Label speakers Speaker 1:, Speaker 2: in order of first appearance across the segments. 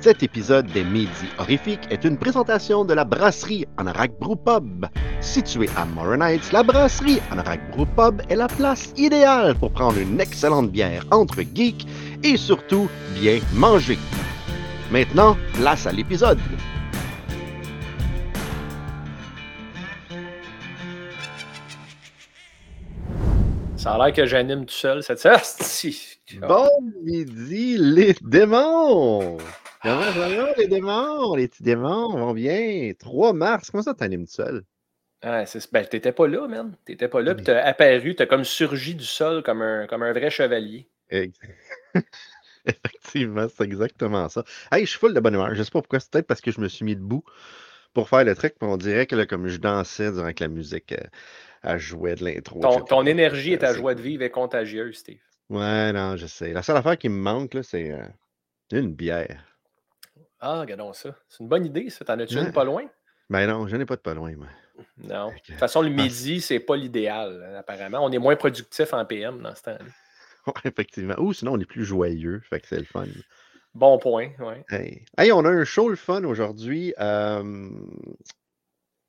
Speaker 1: Cet épisode des Midi Horrifiques est une présentation de la brasserie Anorak Brew Pub. Située à Morin Heights, la brasserie Anorak Brew Pub est la place idéale pour prendre une excellente bière entre geeks et surtout bien manger. Maintenant, place à l'épisode.
Speaker 2: Ça a l'air que j'anime tout seul cette sortie.
Speaker 1: Bon midi, les démons! Comment ça va, les démons? Les petits démons vont bien. 3 mars, comment ça t'animes tout seul?
Speaker 2: Ah, c'est- ben, t'étais pas là, man. T'étais pas là, puis t'as apparu, t'as comme surgi du sol comme un, comme un vrai chevalier.
Speaker 1: Effectivement, c'est exactement ça. Hey, je suis full de bonne humeur. Je sais pas pourquoi, c'est peut-être parce que je me suis mis debout pour faire le truc, mais on dirait que là, comme je dansais durant que la musique euh, elle jouait de l'intro.
Speaker 2: Ton, ton énergie et ta
Speaker 1: c'est-
Speaker 2: joie de vivre est contagieuse, Steve.
Speaker 1: Ouais, non, je sais. La seule affaire qui me manque, là, c'est euh, une bière.
Speaker 2: Ah, regardons ça. C'est une bonne idée, ça. T'en as-tu
Speaker 1: Ouais.
Speaker 2: une pas loin?
Speaker 1: Ben non, je n'ai pas de pas loin, moi.
Speaker 2: Non. De toute façon, le midi, c'est pas l'idéal, hein, apparemment. On est moins productif en PM dans ce temps-là.
Speaker 1: Ouais, effectivement. Ou sinon, on est plus joyeux, fait que c'est le fun.
Speaker 2: Bon point, ouais.
Speaker 1: Hey. Hey, on a un show le fun aujourd'hui. Euh,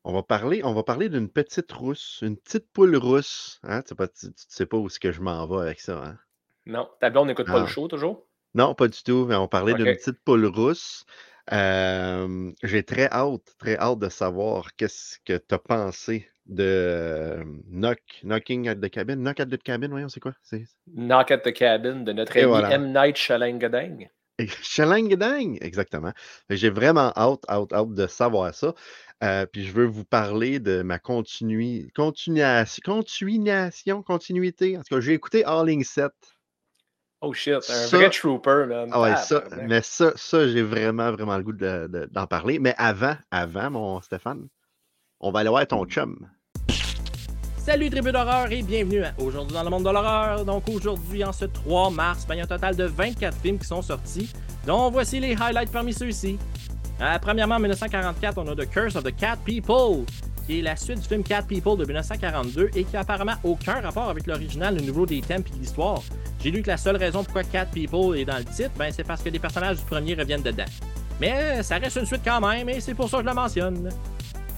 Speaker 1: on va parler, on va parler d'une petite rousse, une petite poule rousse. Hein? Tu sais pas, tu, tu sais pas où est-ce que je m'en vais avec ça. Hein?
Speaker 2: Non, ta blonde n'écoute pas le
Speaker 1: Ah.
Speaker 2: show toujours?
Speaker 1: Non, pas du tout, mais on parlait d'une
Speaker 2: Ok.
Speaker 1: petite poule rousse. Euh, J'ai très hâte, très hâte de savoir qu'est-ce que tu as pensé de Knock, Knocking at the Cabin. Knock at the Cabin, voyons, c'est quoi? C'est
Speaker 2: Knock at the Cabin de notre
Speaker 1: Et
Speaker 2: ami
Speaker 1: voilà.
Speaker 2: M. Night Shyamalan.
Speaker 1: Chalangadang, exactement. J'ai vraiment hâte, hâte, hâte de savoir ça. Euh, puis je veux vous parler de ma continuation, continuation, continuité. En tout cas, j'ai écouté All In 7.
Speaker 2: Oh shit, un
Speaker 1: Ça-
Speaker 2: vrai trooper, man.
Speaker 1: Ah ouais, ça, mais ça, ça j'ai vraiment, vraiment le goût de- de- d'en parler. Mais avant, avant, mon Stéphane, on va aller voir ton chum.
Speaker 3: Salut tribu d'horreur et bienvenue à aujourd'hui dans le monde de l'horreur. Donc aujourd'hui, en ce 3 mars, ben, il y a un total de 24 films qui sont sortis, dont voici les highlights parmi ceux-ci. Euh, premièrement, en 1944, on a The Curse of the Cat People, qui est la suite du film Cat People de 1942 et qui a apparemment aucun rapport avec l'original, le nouveau des thèmes et de l'histoire. J'ai lu que la seule raison pourquoi Cat People est dans le titre, ben, c'est parce que les personnages du premier reviennent dedans. Mais euh, ça reste une suite quand même et c'est pour ça que je la mentionne.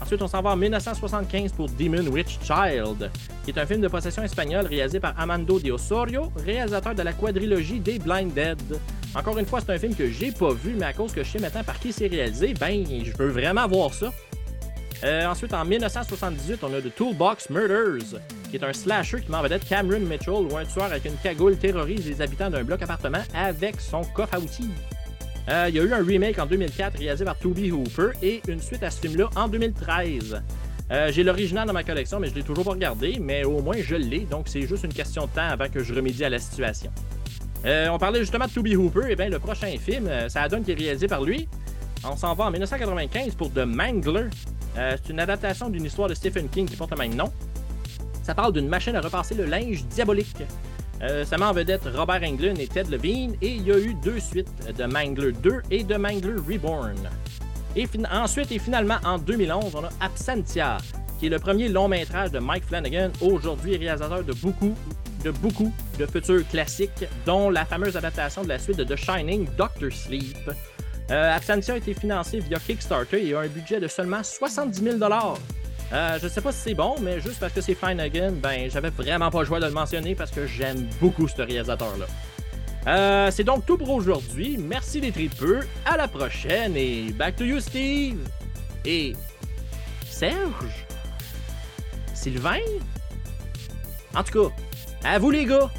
Speaker 3: Ensuite, on s'en va en 1975 pour Demon Witch Child, qui est un film de possession espagnole réalisé par Amando de Osorio, réalisateur de la quadrilogie des Blind Dead. Encore une fois, c'est un film que j'ai pas vu, mais à cause que je sais maintenant par qui c'est réalisé, ben, je veux vraiment voir ça. Euh, ensuite, en 1978, on a The Toolbox Murders, qui est un slasher qui met en vedette Cameron Mitchell, où un tueur avec une cagoule terrorise les habitants d'un bloc appartement avec son coffre à outils. Euh, il y a eu un remake en 2004 réalisé par Toby Hooper et une suite à ce film-là en 2013. Euh, J'ai l'original dans ma collection, mais je l'ai toujours pas regardé, mais au moins je l'ai, donc c'est juste une question de temps avant que je remédie à la situation. On parlait justement de Toby Hooper, et bien le prochain film, ça donne qui est réalisé par lui. On s'en va en 1995 pour The Mangler. Euh, c'est une adaptation d'une histoire de Stephen King qui porte le même nom. Ça parle d'une machine à repasser le linge diabolique. Euh, ça met en vedette Robert Englund et Ted Levine, et il y a eu deux suites de Mangler 2 et de Mangler Reborn. Et ensuite, et finalement, en 2011, on a Absentia, qui est le premier long métrage de Mike Flanagan, aujourd'hui réalisateur de beaucoup, de beaucoup de futurs classiques, dont la fameuse adaptation de la suite de The Shining, Doctor Sleep. Euh, Absentia a été financé via Kickstarter et a un budget de seulement 70 000 euh, je sais pas si c'est bon, mais juste parce que c'est Flanagan, ben j'avais vraiment pas choix de le mentionner parce que j'aime beaucoup ce réalisateur-là. Euh, c'est donc tout pour aujourd'hui. Merci des tripeux. À la prochaine et back to you, Steve. Et Serge? Sylvain? En tout cas, à vous les gars.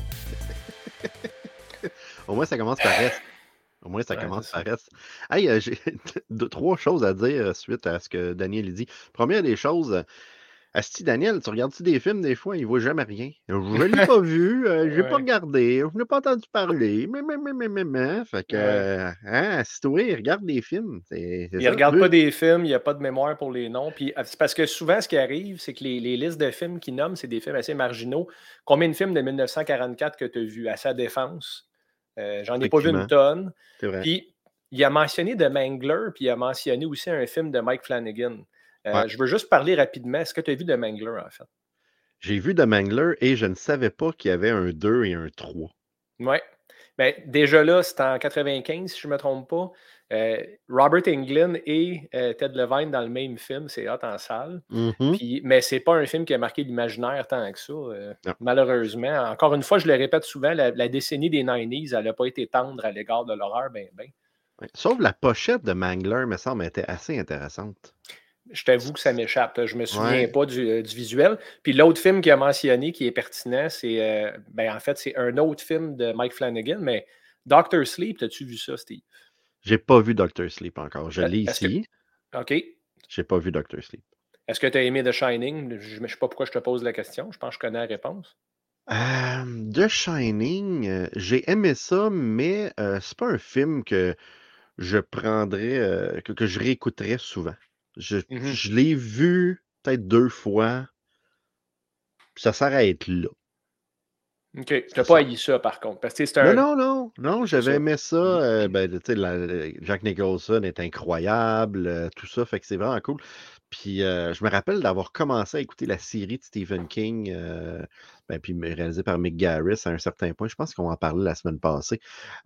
Speaker 1: Au moins, ça commence par S. Au moins, ça
Speaker 2: Ouais,
Speaker 1: commence
Speaker 2: c'est ça.
Speaker 1: par S. Hey, euh, j'ai deux, trois choses à dire euh, suite à ce que Daniel a dit. Première des choses, euh, Asti Daniel, tu regardes-tu des films des fois, il voit jamais rien. Je ne l'ai pas vu, euh, je l'ai pas
Speaker 2: Ouais.
Speaker 1: regardé, je n'ai pas entendu parler. Mais, mais, mais, mais, mais, mais. Fait que,
Speaker 2: Ouais.
Speaker 1: hein, assis-toi, regarde des films. C'est, c'est
Speaker 2: Il
Speaker 1: ça,
Speaker 2: regarde pas des films, il n'y a pas de mémoire pour les noms. Puis euh, c'est parce que souvent, ce qui arrive, c'est que les, les listes de films qu'ils nomment, c'est des films assez marginaux. Combien de films de 1944 que tu as vu à sa défense? Euh, J'en ai pas vu une tonne.
Speaker 1: Vrai.
Speaker 2: Puis il a mentionné The Mangler, puis il a mentionné aussi un film de Mike Flanagan. Euh,
Speaker 1: Ouais.
Speaker 2: Je veux juste parler rapidement. Est-ce que tu as vu The Mangler, en fait?
Speaker 1: J'ai vu The Mangler et je ne savais pas qu'il y avait un 2 et un 3.
Speaker 2: Oui. Ben, déjà là, c'était en 95, si je ne me trompe pas. Euh, Robert Englund et euh, Ted Levine dans le même film, c'est hot en salle.
Speaker 1: Mhm.
Speaker 2: Puis, mais c'est pas un film qui a marqué l'imaginaire tant que ça, euh, malheureusement. Encore une fois, je le répète souvent, la, la décennie des 90s, elle n'a pas été tendre à l'égard de l'horreur, ben, ben.
Speaker 1: Sauf la pochette de Mangler, me semble, était assez intéressante.
Speaker 2: Je t'avoue que ça m'échappe. Je me souviens
Speaker 1: Ouais.
Speaker 2: pas du, du visuel. Puis l'autre film qu'il a mentionné qui est pertinent, c'est ben, en fait, c'est un autre film de Mike Flanagan, mais Doctor Sleep, as-tu vu ça, Steve?
Speaker 1: J'ai pas vu Doctor Sleep encore. Je
Speaker 2: Euh,
Speaker 1: l'ai
Speaker 2: est-ce que-
Speaker 1: ici.
Speaker 2: OK.
Speaker 1: J'ai pas vu Doctor Sleep.
Speaker 2: Est-ce que tu as aimé The Shining? Je ne sais pas pourquoi je te pose la question. Je pense que je connais la réponse.
Speaker 1: Euh, The Shining, euh, j'ai aimé ça, mais euh, c'est pas un film que je prendrais, euh, que, que je réécouterais souvent. Je,
Speaker 2: Mhm.
Speaker 1: je l'ai vu peut-être deux fois, ça sert à être là.
Speaker 2: OK. N'as
Speaker 1: C'est
Speaker 2: pas haï ça, par contre. Parce que c'est un.
Speaker 1: Non, non, non, non, j'avais aimé ça. euh, ben, tu sais, la- la- Jack Nicholson est incroyable, euh, tout ça, fait que c'est vraiment cool. Puis euh, je me rappelle d'avoir commencé à écouter la série de Stephen King, ben, puis réalisée par Mick Garris à un certain point. Je pense qu'on en parlait la semaine passée.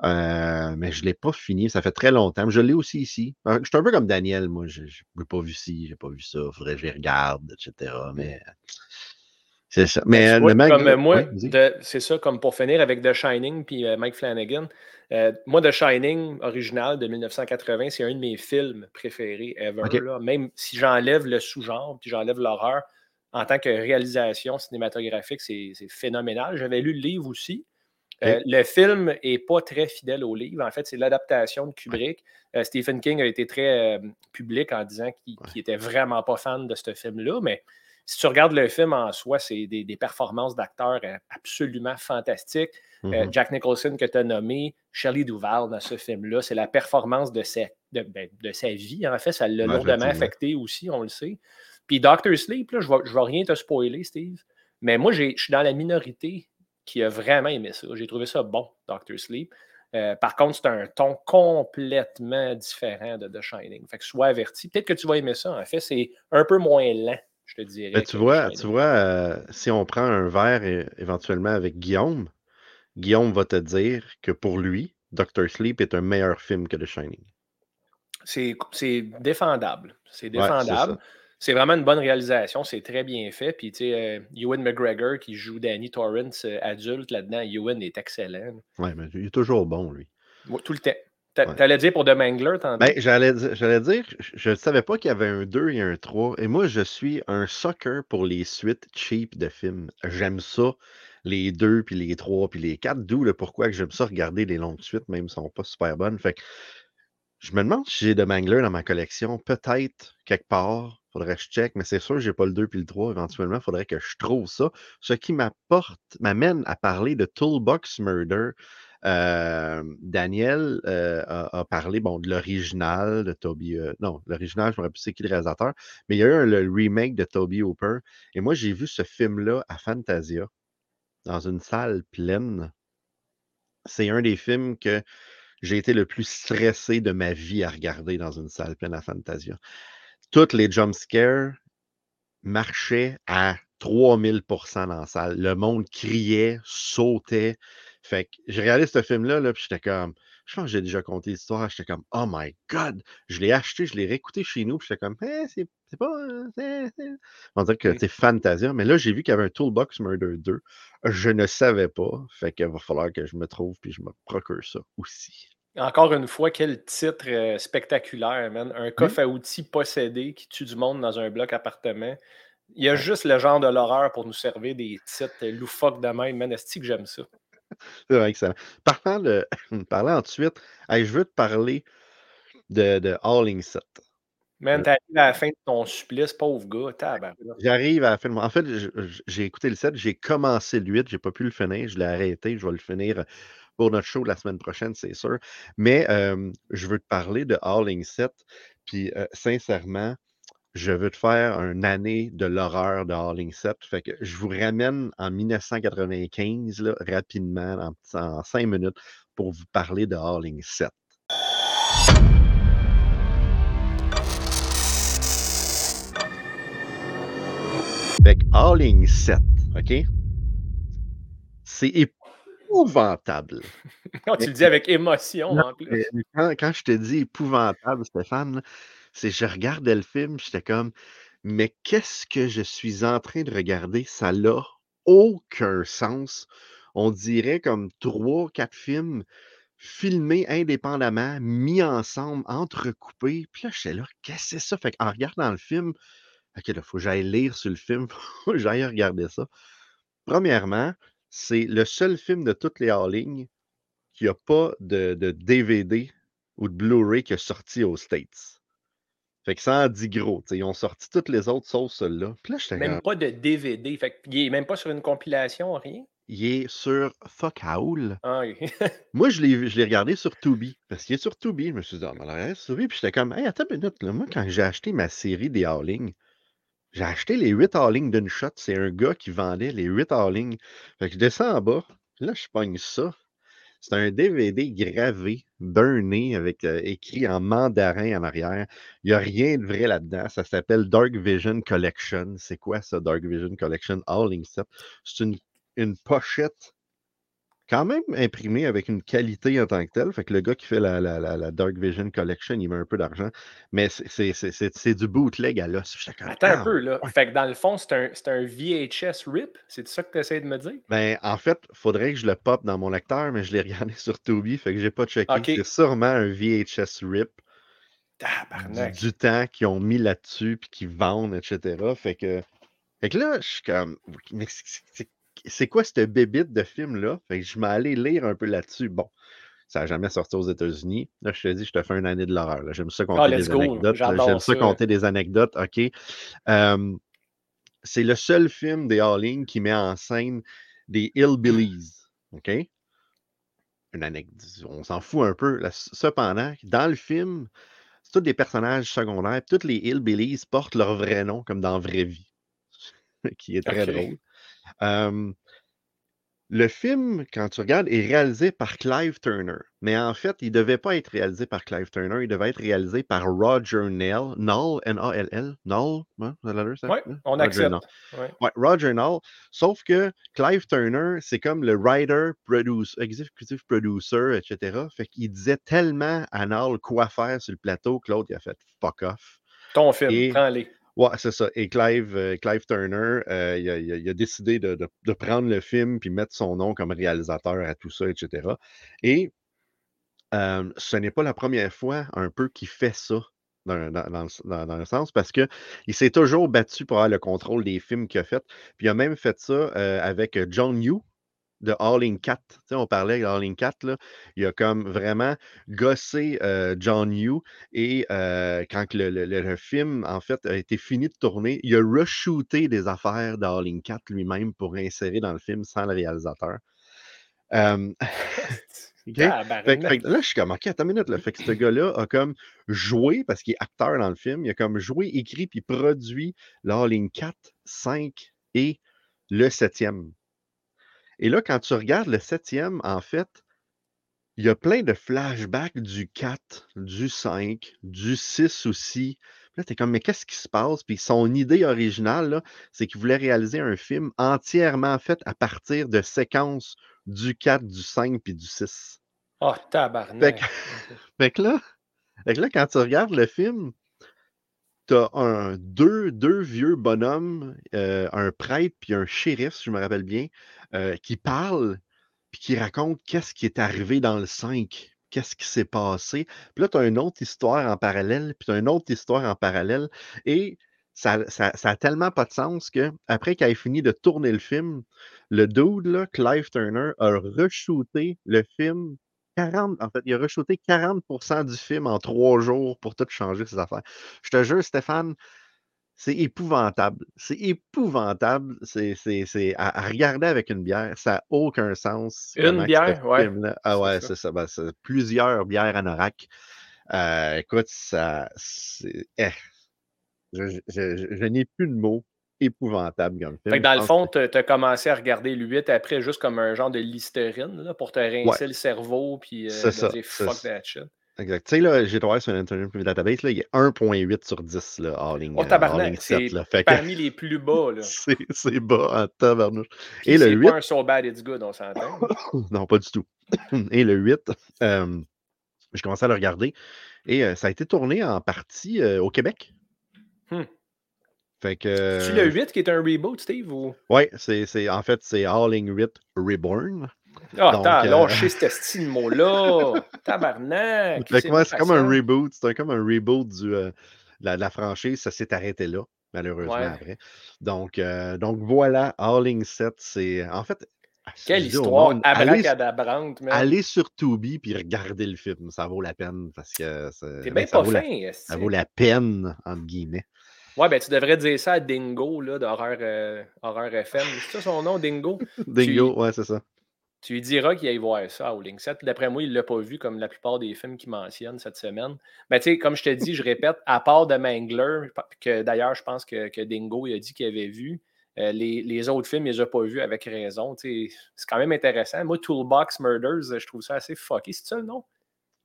Speaker 1: Mais je ne l'ai pas fini, ça fait très longtemps. Je l'ai aussi ici. Je suis un peu comme Daniel, moi. Je n'ai pas vu ci, j'ai pas vu ça, faudrait que je les regarde, etc. Mais c'est ça. Mais
Speaker 2: Ben,
Speaker 1: euh,
Speaker 2: tu vois,
Speaker 1: le
Speaker 2: comme euh, moi, c'est ça, comme pour finir avec The Shining puis euh, Mike Flanagan. euh, moi, The Shining original de 1980, c'est un de mes films préférés ever. Là. Même si j'enlève le sous-genre puis j'enlève l'horreur, en tant que réalisation cinématographique, c'est phénoménal. J'avais lu le livre aussi. Euh, le film n'est pas très fidèle au livre. En fait, c'est l'adaptation de Kubrick. Euh, Stephen King a été très euh, public en disant qu'il
Speaker 1: Ouais.
Speaker 2: qu'il était vraiment pas fan de ce film-là, mais si tu regardes le film en soi, c'est des, des performances d'acteurs euh, absolument fantastiques. Euh,
Speaker 1: Mhm.
Speaker 2: Jack Nicholson que tu as nommé, Shelley Duvall dans ce film-là, c'est la performance de sa, de, ben, de sa vie. En fait, ça l'a
Speaker 1: Ouais,
Speaker 2: lourdement affecté aussi, on le sait. Puis Doctor Sleep, là, je ne vais, rien te spoiler, Steve, mais moi, je suis dans la minorité qui a vraiment aimé ça. J'ai trouvé ça bon, Doctor Sleep. Euh, par contre, c'est un ton complètement différent de The Shining. Fait que sois averti. Peut-être que tu vas aimer ça. En fait, c'est un peu moins lent, je te dirais.
Speaker 1: Ben,
Speaker 2: que
Speaker 1: tu vois, tu vois euh, si on prend un verre éventuellement avec Guillaume, Guillaume va te dire que pour lui, Doctor Sleep est un meilleur film que The Shining.
Speaker 2: C'est c'est défendable. C'est défendable. c'est vraiment une bonne réalisation. C'est très bien fait. Puis, tu sais, euh, Ewan McGregor qui joue Danny Torrance euh, adulte là-dedans, Ewan est excellent.
Speaker 1: Ouais, mais il est toujours bon, lui.
Speaker 2: Tout le temps. T'a-
Speaker 1: Ouais.
Speaker 2: T'allais dire pour The Mangler, tantôt?
Speaker 1: Ben, j'allais di- j'allais dire, je ne savais pas qu'il y avait un 2 et un 3. Et moi, je suis un sucker pour les suites cheap de films. J'aime ça, les 2, puis les 3, puis les 4. D'où le pourquoi que j'aime ça regarder les longues suites, même si elles sont pas super bonnes. Fait que je me demande si j'ai de Mangler dans ma collection. Peut-être quelque part. Faudrait que je check, mais c'est sûr, j'ai pas le 2 puis le 3. Éventuellement, il faudrait que je trouve ça. Ce qui m'apporte, m'amène à parler de Toolbox Murder. Euh, Daniel euh, a, parlé de l'original de Toby. euh, non, l'original, je me rappelle plus c'est qui le réalisateur, mais il y a eu le remake de Toby Hooper. Et moi, j'ai vu ce film-là à Fantasia, dans une salle pleine. C'est un des films que j'ai été le plus stressé de ma vie à regarder dans une salle pleine à Fantasia. Toutes les jump scares marchaient à 3000% dans la salle. Le monde criait, sautait. Fait que j'ai regardé ce film-là, là, puis j'étais comme, je pense que j'ai déjà compté l'histoire, j'étais comme, oh my god, je l'ai acheté, je l'ai réécouté chez nous, puis j'étais comme, Eh, c'est pas, on dirait que c'est Fantasia, mais là, j'ai vu qu'il y avait un Toolbox Murder 2, je ne savais pas, fait qu'il va falloir que je me trouve, puis je me procure ça aussi.
Speaker 2: Encore une fois, quel titre euh, spectaculaire, man. Un coffre à outils possédé qui tue du monde dans un bloc appartement. Il y a juste le genre de l'horreur pour nous servir des titres loufoques de même. Man, est-ce que j'aime ça?
Speaker 1: C'est vrai excellent. Parlant, de, parlant ensuite, hey, je veux te parler de, de All Set.
Speaker 2: Man,
Speaker 1: Euh,
Speaker 2: t'arrives à la fin de ton supplice, pauvre gars.
Speaker 1: J'arrive à la fin. de mon- En fait, j'ai écouté le 7, j'ai commencé le 8, j'ai pas pu le finir, je l'ai arrêté, je vais le finir pour notre show la semaine prochaine, c'est sûr. Mais euh, je veux te parler de All 7, puis euh, sincèrement, je veux te faire une année de l'horreur de All 7. Fait que je vous ramène en 1995, là, rapidement, en, en 5 minutes, pour vous parler de All 7. Fait que All 7, OK? C'est ép- épouvantable.
Speaker 2: Quand tu le dis avec émotion en plus.
Speaker 1: Quand, quand, je te dis épouvantable, Stéphane, c'est je regardais le film, j'étais comme, mais qu'est-ce que je suis en train de regarder? Ça n'a aucun sens. On dirait comme trois, quatre films filmés indépendamment, mis ensemble, entrecoupés. Puis là, j'étais là, qu'est-ce que c'est ça? Fait qu'en regardant le film, OK, là, faut que j'aille lire sur le film, faut j'aille regarder ça. Premièrement, c'est le seul film de toutes les hors-lignes qui n'a pas de, DVD ou de Blu-ray qui est sorti aux States. Fait que ça en dit gros. ils ont sorti toutes les autres sauf celle-là.
Speaker 2: Même pas de DVD. Fait il est même pas sur une compilation, rien?
Speaker 1: Il est sur Fuck Howl.
Speaker 2: Ah oui.
Speaker 1: Moi, je l'ai regardé sur Tubi. Parce qu'il est sur Tubi. Je me suis dit, oh, mais sur Tubi. Puis j'étais comme, hey, attends une minute. Là. Moi, quand j'ai acheté ma série des Howling, j'ai acheté les 8 Howling d'une shot. C'est un gars qui vendait les 8 Howling. Fait que je descends en bas. Là, je pogne ça. C'est un DVD gravé, burné, avec euh, écrit en mandarin en arrière. Il n'y a rien de vrai là-dedans. Ça s'appelle Dark Vision Collection. C'est quoi ça, Dark Vision Collection? All Set? C'est une, pochette quand même imprimé avec une qualité en tant que telle. Fait que le gars qui fait la, la, Dark Vision Collection, il met un peu d'argent. Mais c'est du bootleg à l'os.
Speaker 2: Attends un peu, là. Fait que dans le fond, c'est un, un, VHS RIP? C'est ça que tu essaies de me dire?
Speaker 1: Ben, en fait, faudrait que je le pop dans mon lecteur, mais je l'ai regardé sur Toby. Fait que j'ai pas checké. C'est sûrement un VHS RIP. Du, du, temps qu'ils ont mis là-dessus, puis qu'ils vendent, etc. Fait que, fait que là, je suis comme. Mais c'est c'est quoi cette bébite de film-là? Fait que je m'allais lire un peu là-dessus. Bon, ça n'a jamais sorti aux États-Unis. Là, je te dis, je te fais une année de l'horreur. J'aime ça compter ah, des anecdotes. J'aime ça, compter des anecdotes. OK? c'est le seul film des All qui met en scène des Hillbillies. OK? Une anecdote. On s'en fout un peu. cependant, dans le film, c'est tous des personnages secondaires. Tous les Hillbillies portent leur vrai nom, comme dans vraie vie. qui est très drôle le film, quand tu regardes, est réalisé par Clive Turner. Mais en fait, il ne devait pas être réalisé par Clive Turner, il devait être réalisé par Roger Nell. Null, N-A-L-L. Null, hein,
Speaker 2: Oui, on accepte.
Speaker 1: Ouais. Roger Null. Sauf que Clive Turner, c'est comme le writer, producer, executive producer, etc. Fait qu'il disait tellement à Null quoi faire sur le plateau que l'autre, il a fait fuck off.
Speaker 2: Ton film, prends-les.
Speaker 1: Ouais, c'est ça. Et Clive, euh, Turner, euh, il, a, décidé de, prendre le film puis mettre son nom comme réalisateur à tout ça, etc. Et ce n'est pas la première fois un peu qu'il fait ça. Dans, le sens, parce qu'il s'est toujours battu pour avoir le contrôle des films qu'il a fait. Puis il a même fait ça euh, avec John Yu, de All in 4. on parlait de All in 4, là, il a comme vraiment gossé John Yu et quand le, film, en fait, a été fini de tourner, il a re-shooté des affaires de All in 4 lui-même pour insérer dans le film sans le réalisateur. là, je suis comme, OK, attends une minute. Là. Fait que ce gars-là a comme joué, parce qu'il est acteur dans le film, il a comme joué, écrit, puis produit l'All in 4, 5 et le septième. Et là, quand tu regardes le septième, en fait, il y a plein de flashbacks du 4, du 5, du 6 aussi. là, tu es comme, mais qu'est-ce qui se passe? Puis son idée originale, c'est qu'il voulait réaliser un film entièrement fait à partir de séquences du 4, du 5 puis du 6.
Speaker 2: Oh, tabarnak!
Speaker 1: Fait que, là, fait que là, quand tu regardes le film, tu as un, deux, vieux bonhommes, euh, un prêtre puis un shérif, si je me rappelle bien, euh, qui parlent puis qui racontent qu'est-ce qui est arrivé dans le 5, qu'est-ce qui s'est passé. Puis là, tu as une autre histoire en parallèle, puis tu as une autre histoire en parallèle. Et ça, ça, tellement pas de sens que après qu'il ait fini de tourner le film, le dude, Clive Turner, a re-shooté le film 40, en fait, il a re-shooté 40% du film en trois jours pour tout changer ses affaires. Je te jure, Stéphane, c'est épouvantable. C'est épouvantable. C'est à, regarder avec une bière. Ça n'a aucun sens.
Speaker 2: Une bière, ouais.
Speaker 1: Ah ouais, c'est ça. Ben, plusieurs bières anorak. Euh, écoute, ça. Eh, je, je n'ai plus de mots épouvantable comme
Speaker 2: film. dans le fond, tu as commencé à regarder le 8 après juste comme un genre de listerine là, pour te rincer le cerveau puis euh,
Speaker 1: ça,
Speaker 2: fuck that shit.
Speaker 1: Exact. Tu sais, là, j'ai trouvé sur l'Internet Movie Database, là, il y a 1.8 sur 10 là, Alling,
Speaker 2: Oh,
Speaker 1: euh,
Speaker 2: tabarnak,
Speaker 1: Alling
Speaker 2: c'est
Speaker 1: 7. Là. Fait que
Speaker 2: parmi les plus bas. Là.
Speaker 1: c'est c'est bas en tabarnouche. Et le
Speaker 2: c'est
Speaker 1: 8,
Speaker 2: pas un so bad it's good, on s'entend.
Speaker 1: non, pas du tout. Et le 8, euh, je commençais à le regarder et euh, ça a été tourné en partie euh, au Québec.
Speaker 2: Hmm.
Speaker 1: Fait que.
Speaker 2: C'est le 8 qui est un reboot, Steve? Ou...
Speaker 1: Ouais, c'est, c'est- en fait, c'est Alling 8 Reborn.
Speaker 2: Ah,
Speaker 1: Donc,
Speaker 2: attends,
Speaker 1: euh,
Speaker 2: lâchez ce style mot-là. Tabarnak.
Speaker 1: Fait que moi, c'est comme un reboot. C'est un- comme un reboot du, euh, de la, la franchise. Ça s'est arrêté là, malheureusement,
Speaker 2: Ouais.
Speaker 1: après. Donc, euh, donc voilà, Alling 7, c'est. En fait.
Speaker 2: Quelle
Speaker 1: dis au
Speaker 2: histoire
Speaker 1: monde, allez,
Speaker 2: abracadabrante, man.
Speaker 1: allez sur Tubi puis regardez le film. Ça vaut la peine parce que ça,
Speaker 2: T'es
Speaker 1: ben,
Speaker 2: bien
Speaker 1: ça
Speaker 2: pas
Speaker 1: vaut la- ça vaut la peine, entre guillemets.
Speaker 2: Ouais, ben tu devrais dire ça à Dingo, là, d'horreur euh, Horreur FM. C'est ça son nom, Dingo?
Speaker 1: Dingo, ouais, c'est ça.
Speaker 2: Tu lui diras qu'il aille voir ça au Link 7. Puis D'après moi, il ne l'a pas vu comme la plupart des films qu'il mentionne cette semaine. Mais tu sais, comme je te dis, je répète, à part de Mangler, que d'ailleurs, je pense que, que Dingo il a dit qu'il avait vu, euh, les, les autres films, il les a pas vus avec raison. C'est quand même intéressant. Moi, Toolbox Murders, je trouve ça assez fucky. C'est ça le nom?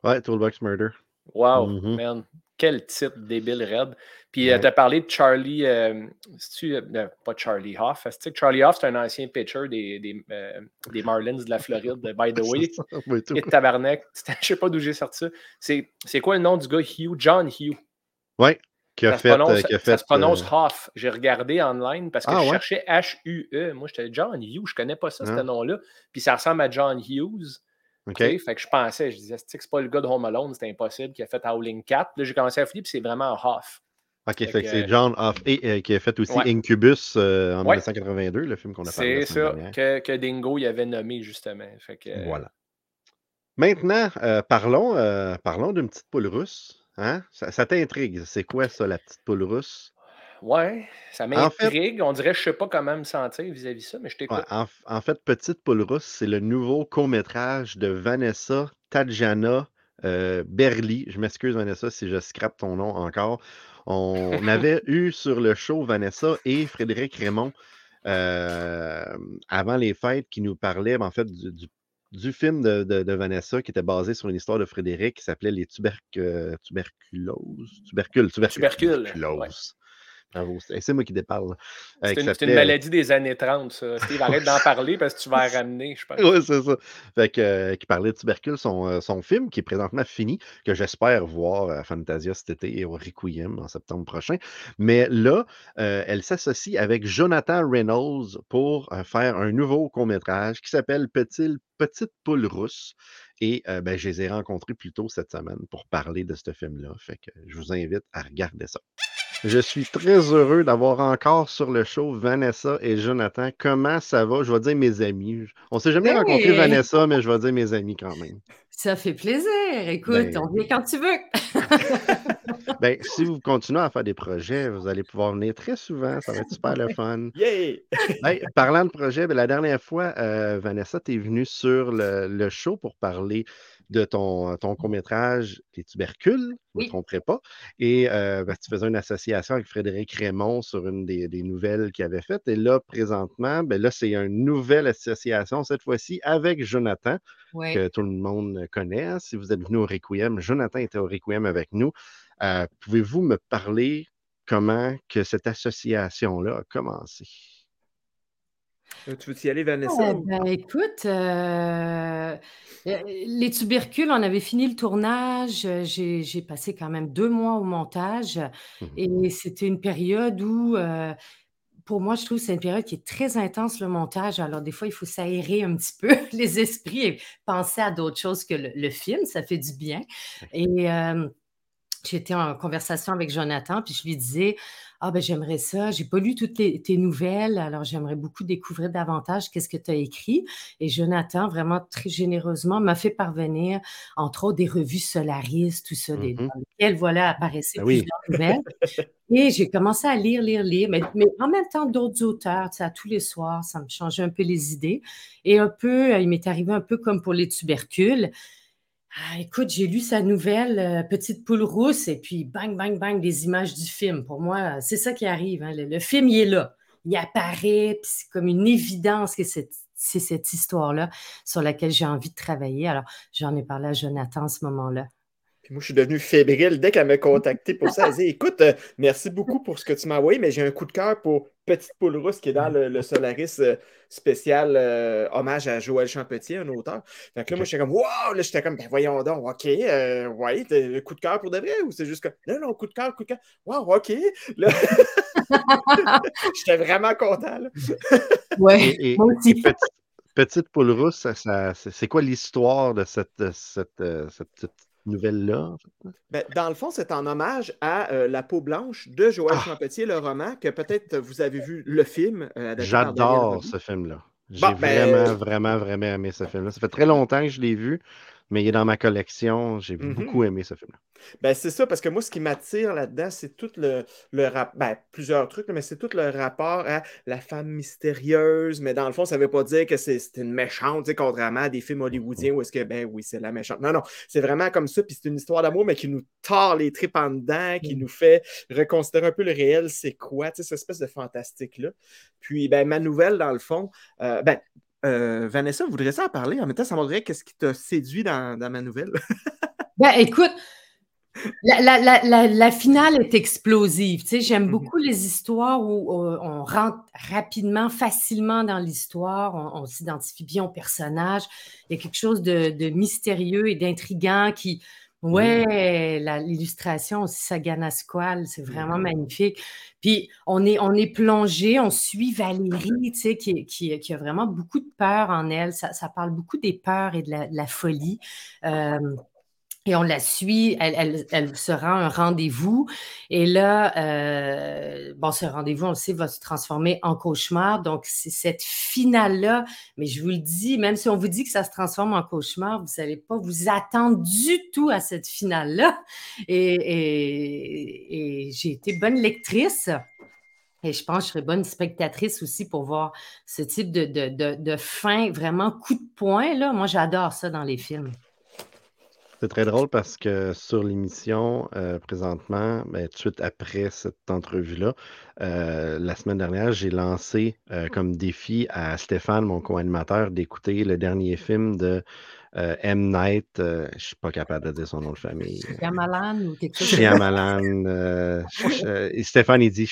Speaker 1: Ouais, Toolbox Murder.
Speaker 2: Wow,
Speaker 1: Mhm.
Speaker 2: man. Quel titre débile raide. Puis,
Speaker 1: Ouais.
Speaker 2: tu as parlé de Charlie, euh, c'est-tu, euh, pas Charlie Hoff. Charlie Hoff, c'est un ancien pitcher des, des, euh, des Marlins de la Floride, by the way.
Speaker 1: Ça, oui.
Speaker 2: Et tabarnak, je sais pas d'où j'ai sorti ça. C'est, quoi le nom du gars? Hugh? John Hugh.
Speaker 1: Ouais, qui a
Speaker 2: Ça, se
Speaker 1: fait.
Speaker 2: prononce,
Speaker 1: euh, qui a
Speaker 2: ça
Speaker 1: fait,
Speaker 2: se prononce
Speaker 1: euh,
Speaker 2: Hoff. J'ai regardé online parce que
Speaker 1: Ah
Speaker 2: je
Speaker 1: ouais?
Speaker 2: cherchais H-U-E. Moi, j'étais John Hugh, je connais pas ça, ce
Speaker 1: Ah.
Speaker 2: nom-là. Puis ça ressemble à John Hughes.
Speaker 1: OK?
Speaker 2: Tu sais, Fait que je pensais, je disais, c'est pas le gars de Home Alone, c'était impossible, qui a fait Howling 4. Là, j'ai commencé à fouiller, puis c'est vraiment Hoff.
Speaker 1: OK,
Speaker 2: Fait
Speaker 1: fait que
Speaker 2: que,
Speaker 1: c'est John Hoff et euh, qui a fait aussi
Speaker 2: Ouais.
Speaker 1: Incubus euh, en
Speaker 2: Ouais.
Speaker 1: 1982, le film qu'on a parlé
Speaker 2: C'est ça que, que Dingo y avait nommé, justement. Fait que, euh,
Speaker 1: Voilà. Maintenant, euh, parlons, parlons d'une petite poule russe. Hein? Ça, ça t'intrigue. C'est quoi ça, la petite poule russe?
Speaker 2: Ouais, ça
Speaker 1: En fait-
Speaker 2: m'intrigue. On dirait je sais pas comment me sentir vis-à-vis de ça, mais je t'écoute.
Speaker 1: Ouais, en, en fait, Petite poule russe, c'est le nouveau court-métrage de Vanessa Tadjana euh, Berli. Je m'excuse, Vanessa, si je scrape ton nom encore. On avait eu sur le show Vanessa et Frédéric Raymond euh, avant les fêtes qui nous parlaient, ben, en fait, du, du- du film de, de- de Vanessa qui était basé sur une histoire de Frédéric qui s'appelait Les tuberc- euh, tuberculoses. Tubercules, tubercules.
Speaker 2: Tubercules,
Speaker 1: tuberculoses. Bravo, c'est moi qui déparle. Euh,
Speaker 2: C'est une, maladie des années 30, ça. Steve, arrête d'en parler parce que tu vas la ramener, je pense.
Speaker 1: Oui, c'est ça. Fait que, euh, qui parlait de tubercule, son, euh, son film qui est présentement fini, que j'espère voir à Fantasia cet été et au Requiem en septembre prochain. Mais là, euh, elle s'associe avec Jonathan Reynolds pour euh, faire un nouveau court-métrage qui s'appelle Petit- Petite poule russe. Et euh, ben, je les ai rencontrés plus tôt cette semaine pour parler de ce film-là. Fait que je vous invite à regarder ça. Je suis très heureux d'avoir encore sur le show Vanessa et Jonathan. Comment ça va? Je vais dire mes amis. On s'est jamais
Speaker 4: Oui.
Speaker 1: rencontré Vanessa, mais je vais dire mes amis quand même.
Speaker 4: Ça fait plaisir. Écoute,
Speaker 1: Ben,
Speaker 4: on vient quand tu veux.
Speaker 1: Ben, si vous continuez à faire des projets, vous allez pouvoir venir très souvent. Ça va être super le fun.
Speaker 3: Yeah!
Speaker 1: Parlant de projet, ben, la dernière fois, euh, Vanessa, tu es venue sur le, le show pour parler de ton, ton court-métrage Les tubercules, je ne me tromperai pas. Et euh, ben, tu faisais une association avec Frédéric Raymond sur une des, des nouvelles qu'il avait faites. Et là, présentement, ben, là, c'est une nouvelle association, cette fois-ci, avec Jonathan,
Speaker 4: Oui.
Speaker 1: que tout le monde connaît. Si vous êtes venu au Requiem, Jonathan était au Requiem avec nous. Euh, Pouvez-vous me parler comment que cette association-là a commencé?
Speaker 3: Euh, Tu veux y aller, Vanessa?
Speaker 4: Eh
Speaker 3: ou-
Speaker 4: ben, écoute, euh, euh, les tubercules, on avait fini le tournage. euh, J'ai j'ai passé quand même deux mois au montage
Speaker 1: Mhm.
Speaker 4: et c'était une période où, euh, pour moi, je trouve que c'est une période qui est très intense, le montage. Alors, des fois, il faut s'aérer un petit peu les esprits et penser à d'autres choses que le, le film. Ça fait du bien. Et euh, j'étais en conversation avec Jonathan, puis je lui disais Ah, ben j'aimerais ça, j'ai pas lu toutes tes, tes nouvelles, alors j'aimerais beaucoup découvrir davantage qu'est-ce que tu as écrit. Et Jonathan, vraiment très généreusement, m'a fait parvenir, entre autres, des revues Solaris, tout ça, des,
Speaker 1: Mhm.
Speaker 4: dans lesquelles, voilà, apparaissaient
Speaker 1: Ben oui.
Speaker 4: plusieurs nouvelles. Et j'ai commencé à lire, lire, lire, mais, mais en même temps d'autres auteurs, tu sais, à tous les soirs, ça me changeait un peu les idées. Et un peu, euh, il m'est arrivé un peu comme pour les tubercules. Ah, écoute, j'ai lu sa nouvelle euh, Petite poule rousse et puis bang, bang, bang, des images du film. Pour moi, c'est ça qui arrive. hein. Le, film, il est là. Il apparaît, puis c'est comme une évidence que c'est c'est cette histoire-là sur laquelle j'ai envie de travailler. Alors, j'en ai parlé à Jonathan à ce moment-là.
Speaker 5: Moi, je suis devenu fébrile dès qu'elle m'a contacté pour ça. Elle dit Écoute, euh, merci beaucoup pour ce que tu m'as envoyé, mais j'ai un coup de cœur pour Petite Poule Rousse qui est dans le, Solaris euh, spécial euh, hommage à Joël Champetier, un auteur. Donc là, moi, j'étais comme Waouh Là, j'étais comme Ben voyons donc, OK, euh, ouais, le coup de cœur pour de vrai ou c'est juste que Non, non, coup de cœur, coup de cœur. Waouh, OK. j'étais vraiment content. Là.
Speaker 4: ouais, moi aussi.
Speaker 1: Petite, Poule Rousse, c'est quoi l'histoire de cette, cette, cette nouvelle-là?
Speaker 5: Ben, dans le fond, c'est en hommage à euh, La peau blanche de Joël ah! Champetier, le roman, que peut-être vous avez vu le film.
Speaker 1: Euh, J'adore ce film-là. J'ai ben, vraiment, vraiment, vraiment aimé ce film-là. Ça fait très longtemps que je l'ai vu mais il est dans ma collection. J'ai mm-hmm. beaucoup aimé ce film-là.
Speaker 5: Ben, c'est ça, parce que moi, ce qui m'attire là-dedans, c'est tout le, le rap... ben, plusieurs trucs, mais c'est tout le rapport à la femme mystérieuse. Mais dans le fond, ça ne veut pas dire que c'est une méchante, contrairement à des films hollywoodiens où est-ce que, ben oui, c'est la méchante. Non, non, c'est vraiment comme ça. Puis c'est une histoire d'amour, mais qui nous tord les tripes en dedans, qui mm. nous fait reconsidérer un peu le réel, c'est quoi, tu sais, cette espèce de fantastique-là? Puis, ben, ma nouvelle, dans le fond, euh, ben, euh, Vanessa, voudrais ça en parler? En même temps, ça me qu'est-ce qui t'a séduit dans, ma nouvelle?
Speaker 4: ben, écoute, la, finale est explosive. Tu sais, j'aime mhm. beaucoup les histoires où on, rentre rapidement, facilement dans l'histoire, on, s'identifie bien au personnage. Il y a quelque chose de, mystérieux et d'intrigant qui, Ouais, l'illustration aussi, Sagana Squall, c'est vraiment magnifique. Puis on est, on est plongé, on suit Valérie, tu sais, qui, qui, a vraiment beaucoup de peur en elle. Ça, ça parle beaucoup des peurs et de la, folie. Euh, et on la suit, elle, se rend un rendez-vous. Et là, euh, bon, ce rendez-vous, on le sait, va se transformer en cauchemar. Donc, c'est cette finale-là. Mais je vous le dis, même si on vous dit que ça se transforme en cauchemar, vous savez pas vous attendre du tout à cette finale-là. Et, j'ai été bonne lectrice. Et je pense que je serais bonne spectatrice aussi pour voir ce type de, de fin, vraiment coup de poing. Là. Moi, j'adore ça dans les films.
Speaker 1: C'est très drôle parce que sur l'émission, euh, présentement, ben, tout de suite après cette entrevue-là, euh, la semaine dernière, j'ai lancé euh, comme défi à Stéphane, mon co-animateur, d'écouter le dernier film de euh, M. Night, euh, je ne suis pas capable de dire son nom de famille.
Speaker 4: Yamalan ou quelque chose.
Speaker 1: Shyamalan. Euh, Stéphane, il dit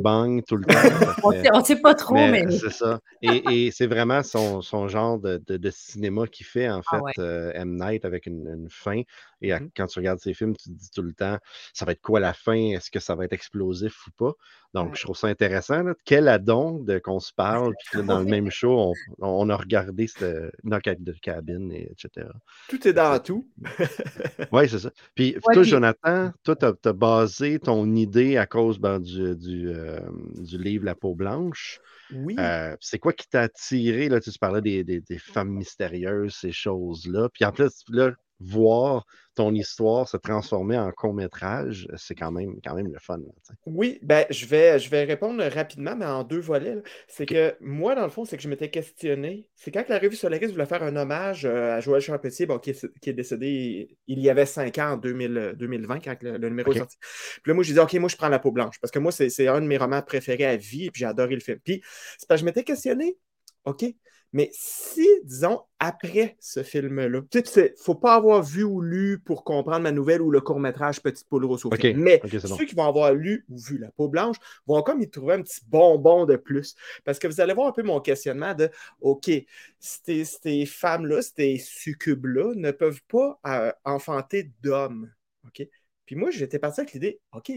Speaker 1: Bang tout le temps.
Speaker 4: on ne sait pas trop, mais.
Speaker 1: C'est ça. Et, c'est vraiment son, son genre de, de, cinéma qu'il fait, en ah fait, M. Night, avec une, fin. Et mmh quand tu regardes ses films, tu te dis tout le temps, ça va être quoi la fin? Est-ce que ça va être explosif ou pas? Donc, je trouve ça intéressant. Quel adon de qu'on se parle, puis dans le même show, on, a regardé ce Knock de cabine, etc.
Speaker 5: Tout est dans tout.
Speaker 1: oui, c'est ça. Puis, toi, Jonathan, toi, tu as, basé ton idée à cause ben, du, du, euh, du, livre La peau blanche.
Speaker 5: Oui.
Speaker 1: Euh, c'est quoi qui t'a attiré? Là, tu parlais des, des, des femmes mystérieuses, ces choses-là. Puis en plus, là, voir ton histoire se transformer en court-métrage, c'est quand même, quand même le fun.
Speaker 5: oui, ben, je, vais, je vais répondre rapidement, mais en deux volets. C'est que moi, dans le fond, c'est que je m'étais questionné. C'est quand la revue Solaris voulait faire un hommage euh, à Joël Champetier, bon, qui, est, décédé il y avait cinq ans, en 2020, quand le, numéro est sorti. Puis là, moi, j'ai dit, OK, moi, je prends la peau blanche, parce que moi, c'est un de mes romans préférés à vie, et puis j'ai adoré le film. Puis, c'est parce que je m'étais questionné, OK, mais si, disons, après ce film-là, tu sais, faut pas avoir vu ou lu pour comprendre ma nouvelle ou le court-métrage Petite Poule Rousseau. Mais ceux qui vont avoir lu ou vu La peau blanche vont comme y trouver un petit bonbon de plus. Parce que vous allez voir un peu mon questionnement de OK, ces, femmes-là, ces succubes-là ne peuvent pas euh, enfanter d'hommes. OK? Puis moi, j'étais parti avec l'idée, OK,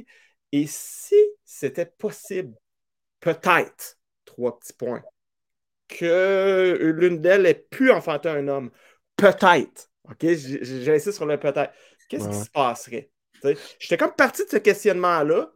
Speaker 5: et si c'était possible, peut-être, trois petits points, que l'une d'elles ait pu enfanter un homme. Peut-être. OK? J'insiste sur le peut-être. Qu'est-ce qui se passerait? J'étais comme parti de ce questionnement-là.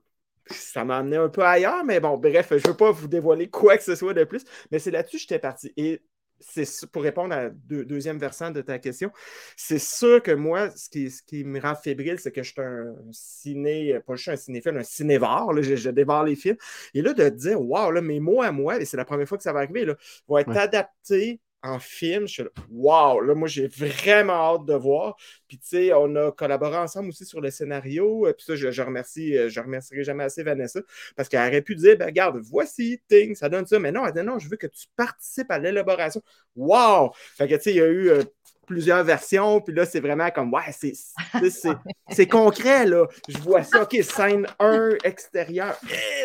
Speaker 5: Ça m'a amené un peu ailleurs, mais bon, bref, je ne veux pas vous dévoiler quoi que ce soit de plus, mais c'est là-dessus que j'étais parti. Et c'est pour répondre à la deuxième versant de ta question, c'est sûr que moi, ce qui, ce qui me rend fébrile, c'est que je suis un ciné, pas juste un cinéphile, un cinévore, là, je, dévore les films. Et là, de dire, waouh, mes mots à moi, et c'est la première fois que ça va arriver, là, vont être adaptés en film, je suis là, wow, là, moi, j'ai vraiment hâte de voir. Puis, tu sais, on a collaboré ensemble aussi sur le scénario. Puis ça, je, remercie, je remercierai jamais assez Vanessa parce qu'elle aurait pu dire, ben, regarde, voici, ting, ça donne ça. Mais non, elle dit, non, je veux que tu participes à l'élaboration. Wow! Fait que, tu sais, il y a eu plusieurs versions, puis là, c'est vraiment comme, ouais, c'est concret, là. Je vois ça, OK, scène 1, extérieur.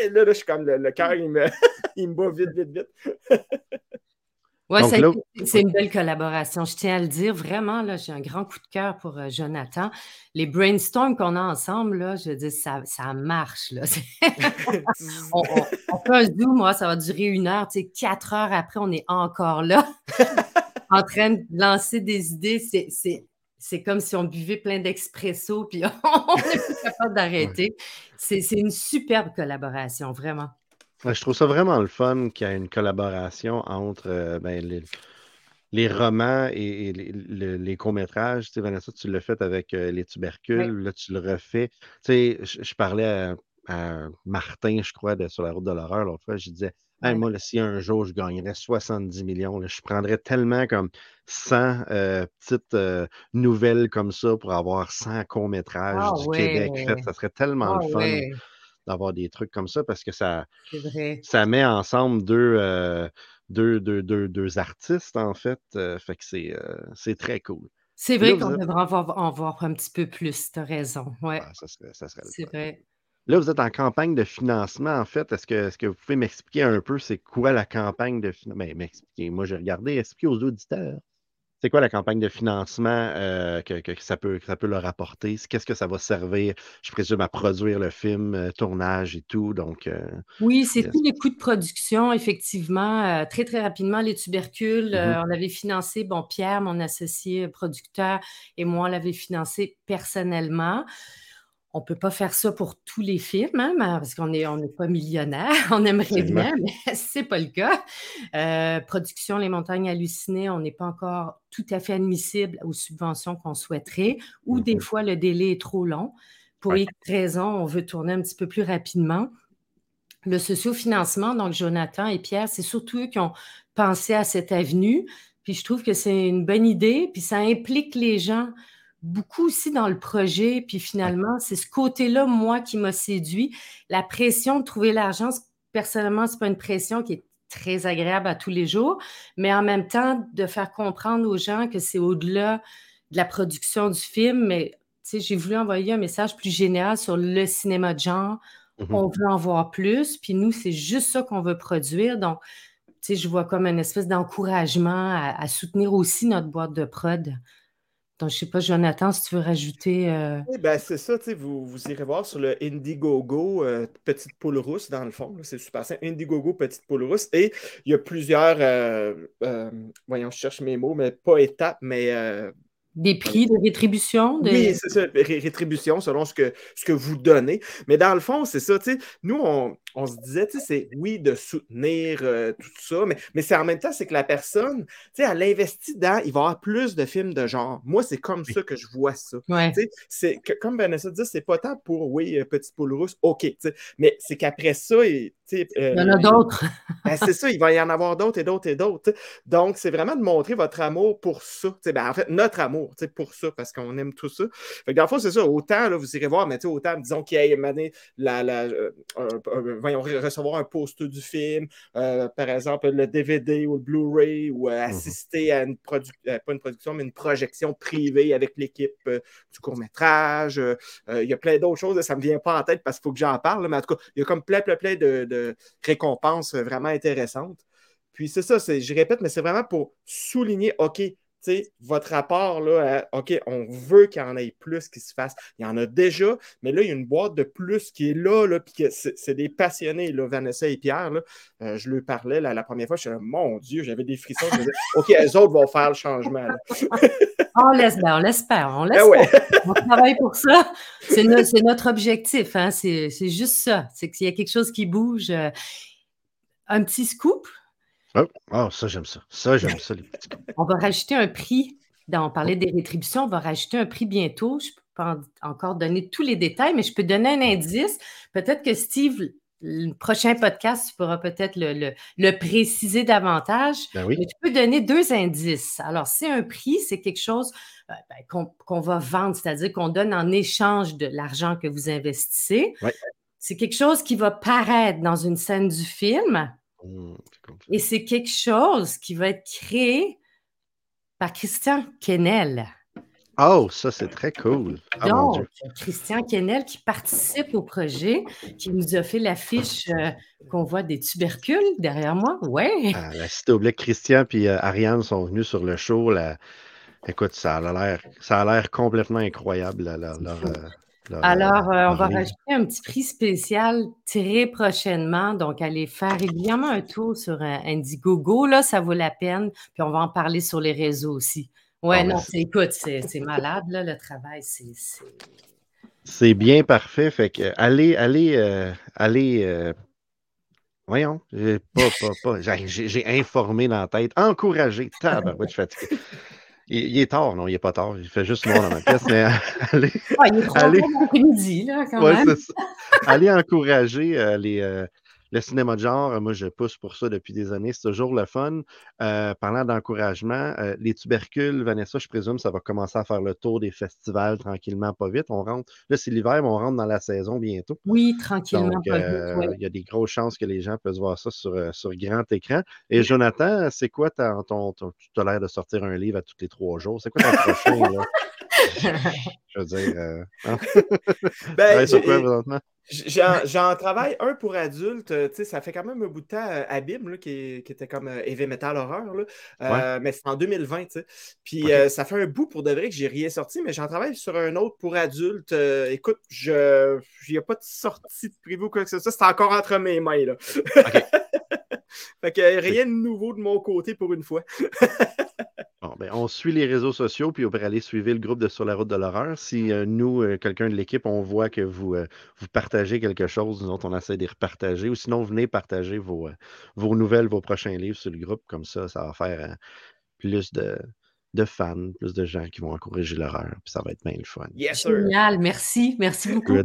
Speaker 5: Et là, là, je suis comme, le, cœur, il me, il me bat vite, vite, vite.
Speaker 4: Oui, c'est une belle collaboration. Je tiens à le dire, vraiment, là, j'ai un grand coup de cœur pour euh, Jonathan. Les brainstorms qu'on a ensemble, là, je dis, ça, ça marche. Là. on, on, fait un zoom, moi, ça va durer une heure. Tu sais, quatre heures après, on est encore là en train de lancer des idées. C'est comme si on buvait plein d'expresso, puis on n'est plus capable d'arrêter. C'est une superbe collaboration, vraiment.
Speaker 1: Je trouve ça vraiment le fun qu'il y ait une collaboration entre euh, ben, les, romans et, les, courts-métrages. Tu sais, Vanessa, tu l'as fait avec euh, les tubercules, là, tu le refais. Tu sais, je, parlais à, Martin, je crois, de, sur la route de l'horreur l'autre fois, je disais moi, si un jour je gagnerais 70 millions, je prendrais tellement comme 100 euh, petites nouvelles comme ça pour avoir 100 courts-métrages ah du Québec Ça serait tellement le ah fun d'avoir des trucs comme ça parce que ça, ça met ensemble euh, deux, deux, deux, deux, artistes, en fait. fait que c'est très cool.
Speaker 4: C'est vrai qu'on devrait en voir, un petit peu plus, tu as raison. Ouais.
Speaker 1: Ah, ça serait, ça serait
Speaker 4: C'est vrai.
Speaker 1: Là, vous êtes en campagne de financement, en fait. Est-ce que, est que vous pouvez m'expliquer un peu c'est quoi la campagne de financement? Ben, m'expliquer. Moi, j'ai regardé. Expliquez aux auditeurs? C'est quoi la campagne de financement euh, que, ça peut, ça peut leur apporter? Qu'est-ce que ça va servir, je présume, à produire le film, euh, tournage et tout? Donc,
Speaker 4: euh, oui, c'est tous les coûts de production, effectivement. très, très rapidement, les tubercules, mm-hmm. on avait financé, bon, Pierre, mon associé producteur, et moi, on l'avait financé personnellement. On ne peut pas faire ça pour tous les films, hein, parce qu'on n'est on pas millionnaire. On aimerait bien, mais ce n'est pas le cas. Euh, production Les Montagnes Hallucinées, on n'est pas encore tout à fait admissible aux subventions qu'on souhaiterait, ou des mmh fois le délai est trop long. Pour X raisons, on veut tourner un petit peu plus rapidement. Le sociofinancement, donc Jonathan et Pierre, c'est surtout eux qui ont pensé à cette avenue. Puis je trouve que c'est une bonne idée, puis ça implique les gens beaucoup aussi dans le projet. Puis finalement, c'est ce côté-là, moi, qui m'a séduit. La pression de trouver l'argent, personnellement, c'est pas une pression qui est très agréable à tous les jours, mais en même temps, de faire comprendre aux gens que c'est au-delà de la production du film, mais j'ai voulu envoyer un message plus général sur le cinéma de genre. Mmh On veut en voir plus, puis nous, c'est juste ça qu'on veut produire. Donc, je vois comme une espèce d'encouragement à, soutenir aussi notre boîte de prod. Donc, je ne sais pas, Jonathan, si tu veux rajouter. Euh,
Speaker 5: ben, c'est ça, vous, vous irez voir sur le Indiegogo euh, Petite Poule Rousse, dans le fond. C'est super simple. Indiegogo Petite Poule Rousse. Et il y a plusieurs, euh, voyons, je cherche mes mots, mais pas étapes, mais
Speaker 4: des prix de rétribution?
Speaker 5: Oui, c'est ça, rétribution selon ce que, ce que vous donnez. Mais dans le fond, c'est ça, tu sais, nous, on, on, se disait, tu sais, c'est oui de soutenir euh, tout ça, mais, mais c'est en même temps, c'est que la personne, tu sais, elle investit dans, il va y avoir plus de films de genre. Moi, c'est comme ça que je vois ça.
Speaker 4: Ouais.
Speaker 5: Tu sais, c'est comme Vanessa dit, c'est pas tant pour, oui, euh, Petit Poule Rousse, OK, tu sais, mais c'est qu'après ça, il,
Speaker 4: euh, il y en a d'autres.
Speaker 5: Ben, c'est ça, il va y en avoir d'autres et d'autres et d'autres. Donc, c'est vraiment de montrer votre amour pour ça. Ben, en fait, notre amour pour ça, parce qu'on aime tout ça. Fait que dans le fond, c'est ça. Autant, là, vous irez voir, mais autant, disons qu'il y a la, la, euh, voyons, recevoir un poster du film, euh, par exemple, le DVD ou le Blu-ray, ou euh, mhm. assister à une production, pas une production, mais une projection privée avec l'équipe du court-métrage. il y a plein d'autres choses, ça ne me vient pas en tête parce qu'il faut que j'en parle, mais en tout cas, il y a comme plein, plein, plein de, de récompenses vraiment intéressantes. Puis c'est ça, je répète, mais c'est vraiment pour souligner, OK, votre rapport, là, OK, on veut qu'il y en ait plus qui se fasse. Il y en a déjà, mais là, il y a une boîte de plus qui est là, là puis c'est des passionnés, là, Vanessa et Pierre. Là, euh, je leur parlais la première fois, je suis mon Dieu, j'avais des frissons. Je disais, OK, les autres vont faire le changement.
Speaker 4: on l'espère, on l'espère, on ben l'espère. On travaille pour ça. C'est notre objectif, hein, c'est juste ça. C'est qu'il y a quelque chose qui bouge. Euh, un petit scoop,
Speaker 1: Oh, oh, ça, j'aime ça. Ça, j'aime ça, les petits
Speaker 4: On va rajouter un prix. Dans, on parlait des rétributions, on va rajouter un prix bientôt. Je ne peux pas encore donner tous les détails, mais je peux donner un indice. Peut-être que Steve le prochain podcast, tu pourras peut-être le, le, préciser davantage.
Speaker 1: Ben oui.
Speaker 4: Mais tu peux donner deux indices. Alors, si un prix, c'est quelque chose euh, ben, qu'on va vendre, c'est-à-dire qu'on donne en échange de l'argent que vous investissez. C'est quelque chose qui va paraître dans une scène du film. Mmh, et c'est quelque chose qui va être créé par Christian Kennel.
Speaker 1: Oh, ça, c'est très cool.
Speaker 4: Ah, Donc, Christian Kennel qui participe au projet, qui nous a fait l'affiche euh, qu'on voit des tubercules derrière moi. Oui.
Speaker 1: Ah, la Cité Oblique, Christian puis euh, Ariane sont venus sur le show. Écoute, ça a l'air, ça a l'air complètement incroyable.
Speaker 4: Euh, Alors, on va rajouter un petit prix spécial très prochainement. Donc, allez faire régulièrement un tour sur Indiegogo. Là, ça vaut la peine. Puis, on va en parler sur les réseaux aussi. Ouais, non, écoute, c'est malade, là, le travail, c'est.
Speaker 1: C'est bien parfait. Fait que allez, allez, euh, allez. Euh, voyons, j'ai pas, pas, pas. J'ai informé dans la tête. Encouragé. je suis fatigué. Il, est tard, non, il n'est pas tard. Il fait juste noir dans ma pièce, mais allez.
Speaker 4: il est allez, midi là, quand ouais, même. Ça.
Speaker 1: Allez encourager euh, les, le cinéma de genre, moi, je pousse pour ça depuis des années. C'est toujours le fun. Euh, parlant d'encouragement, euh, les tubercules, Vanessa, je présume, ça va commencer à faire le tour des festivals tranquillement, pas vite. On rentre, là, c'est l'hiver, mais on rentre dans la saison bientôt.
Speaker 4: Oui, tranquillement, pas vite.
Speaker 1: Euh, il y a des grosses chances que les gens puissent voir ça sur, sur grand écran. Et Jonathan, c'est quoi ton, ton, tu as l'air de sortir un livre à tous les trois jours? C'est quoi ton prochain, là? je veux dire. Hein?
Speaker 5: ben, sur quoi, présentement? J'en travaille un pour adultes. Ça fait quand même un bout de temps. Euh, Abim, qui, était comme euh, Heavy Metal Horror. Là. Euh, mais c'est en 2020. Puis ça fait un bout pour de vrai que j'ai rien sorti, mais j'en travaille sur un autre pour adultes. écoute, il n'y a pas de sortie de prévu ou quoi que ce soit. C'est encore entre mes mains. Là. fait que rien de nouveau de mon côté pour une fois.
Speaker 1: Ben, on suit les réseaux sociaux, puis on peut aller suivre le groupe de Sur la route de l'horreur. Si euh, nous, euh, quelqu'un de l'équipe, on voit que vous, euh, vous partagez quelque chose, nous on essaie de repartager. Ou sinon, venez partager vos nouvelles, vos prochains livres sur le groupe. Comme ça, ça va faire plus de, de fans, plus de gens qui vont encourager l'horreur. Puis ça va être bien le fun.
Speaker 4: Génial, merci. Merci beaucoup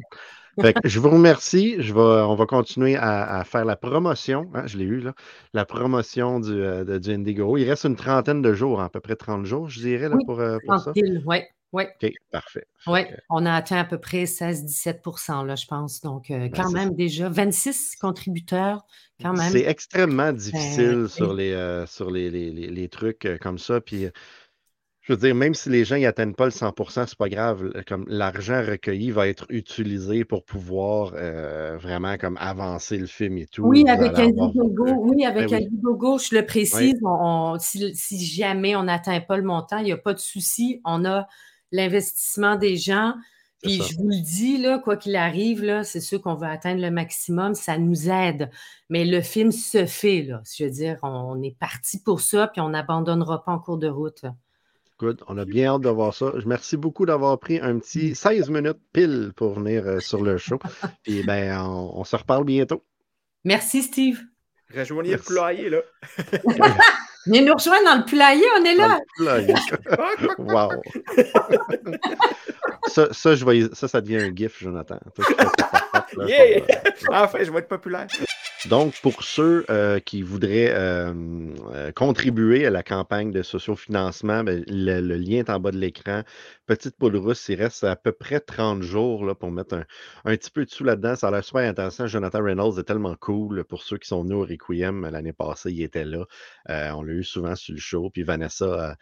Speaker 1: je vous remercie. Je vais, on va continuer à, faire la promotion. Hein, je l'ai eu, là. La promotion du, euh, du Indigo. Il reste une trentaine de jours, à peu près 30 jours, je dirais, là, pour, euh, pour ça.
Speaker 4: Oui, oui.
Speaker 1: OK, parfait.
Speaker 4: Oui, on a atteint à peu près 16-17 là, je pense. Donc, euh, ben, quand même, déjà, 26 contributeurs, quand même.
Speaker 1: C'est extrêmement ben, difficile sur, les, sur les, les, les, trucs comme ça. Puis je veux dire, même si les gens n'atteignent pas le 100% c'est pas grave. Comme l'argent recueilli va être utilisé pour pouvoir euh, vraiment comme avancer le film et tout.
Speaker 4: Oui, avec Indiegogo, oui, avec ben je le précise, si, jamais on n'atteint pas le montant, il n'y a pas de souci. On a l'investissement des gens. Puis je vous le dis, là, quoi qu'il arrive, c'est sûr qu'on va atteindre le maximum, ça nous aide. Mais le film se fait, là. Je veux dire, on est parti pour ça, puis on n'abandonnera pas en cours de route.
Speaker 1: Good. On a bien hâte de voir ça. Merci beaucoup d'avoir pris un petit 16 minutes pile pour venir euh, sur le show. Et ben, on, se reparle bientôt.
Speaker 4: Merci, Steve.
Speaker 5: Rejoignez le poulailler, là.
Speaker 4: Venez nous rejoindre dans le poulailler, on est là.
Speaker 1: wow. ça, ça, je vois, ça, ça devient un gif, Jonathan.
Speaker 5: yeah! Enfin, je vais être populaire.
Speaker 1: Donc, pour ceux euh, qui voudraient euh, euh, contribuer à la campagne de sociofinancement, ben, le, lien est en bas de l'écran. Petite poule russe, il reste à peu près 30 jours là, pour mettre un, petit peu de sous là-dedans. Ça a l'air super intéressant. Jonathan Reynolds est tellement cool. Pour ceux qui sont venus au Requiem l'année passée, il était là. on l'a eu souvent sur le show. Puis Vanessa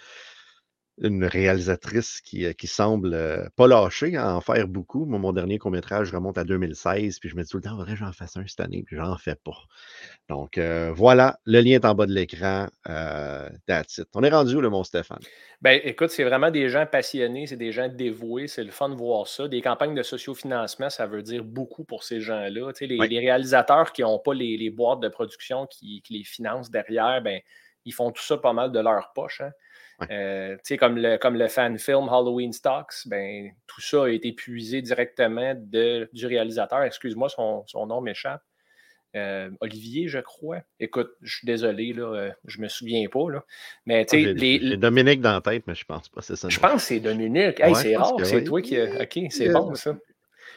Speaker 1: une réalisatrice qui, euh, qui semble euh, pas lâcher à en faire beaucoup. Moi, mon dernier court-métrage remonte à 2016, puis je me dis tout le temps, que j'en fasse un cette année, puis j'en fais pas. Donc euh, voilà, le lien est en bas de l'écran. that's it. On est rendu où, le mon Stéphane?
Speaker 2: Ben, écoute, c'est vraiment des gens passionnés, c'est des gens dévoués, c'est le fun de voir ça. Des campagnes de sociofinancement, ça veut dire beaucoup pour ces gens-là. Les, les, réalisateurs qui n'ont pas les, les, boîtes de production qui, qui, les financent derrière, ben, ils font tout ça pas mal de leur poche. Hein. Euh, comme, le, comme le fan film Halloween Stocks, ben, tout ça a été puisé directement de, du réalisateur. Excuse-moi, son, son, nom m'échappe. Euh, Olivier, je crois. Écoute, je suis désolé, là, euh, je me souviens pas. Là. Mais tu sais, les...
Speaker 1: Dominique dans la tête, mais je pense pas, c'est ça.
Speaker 2: Je pense que c'est Dominique. c'est rare, c'est toi qui. Ok, c'est bon ça.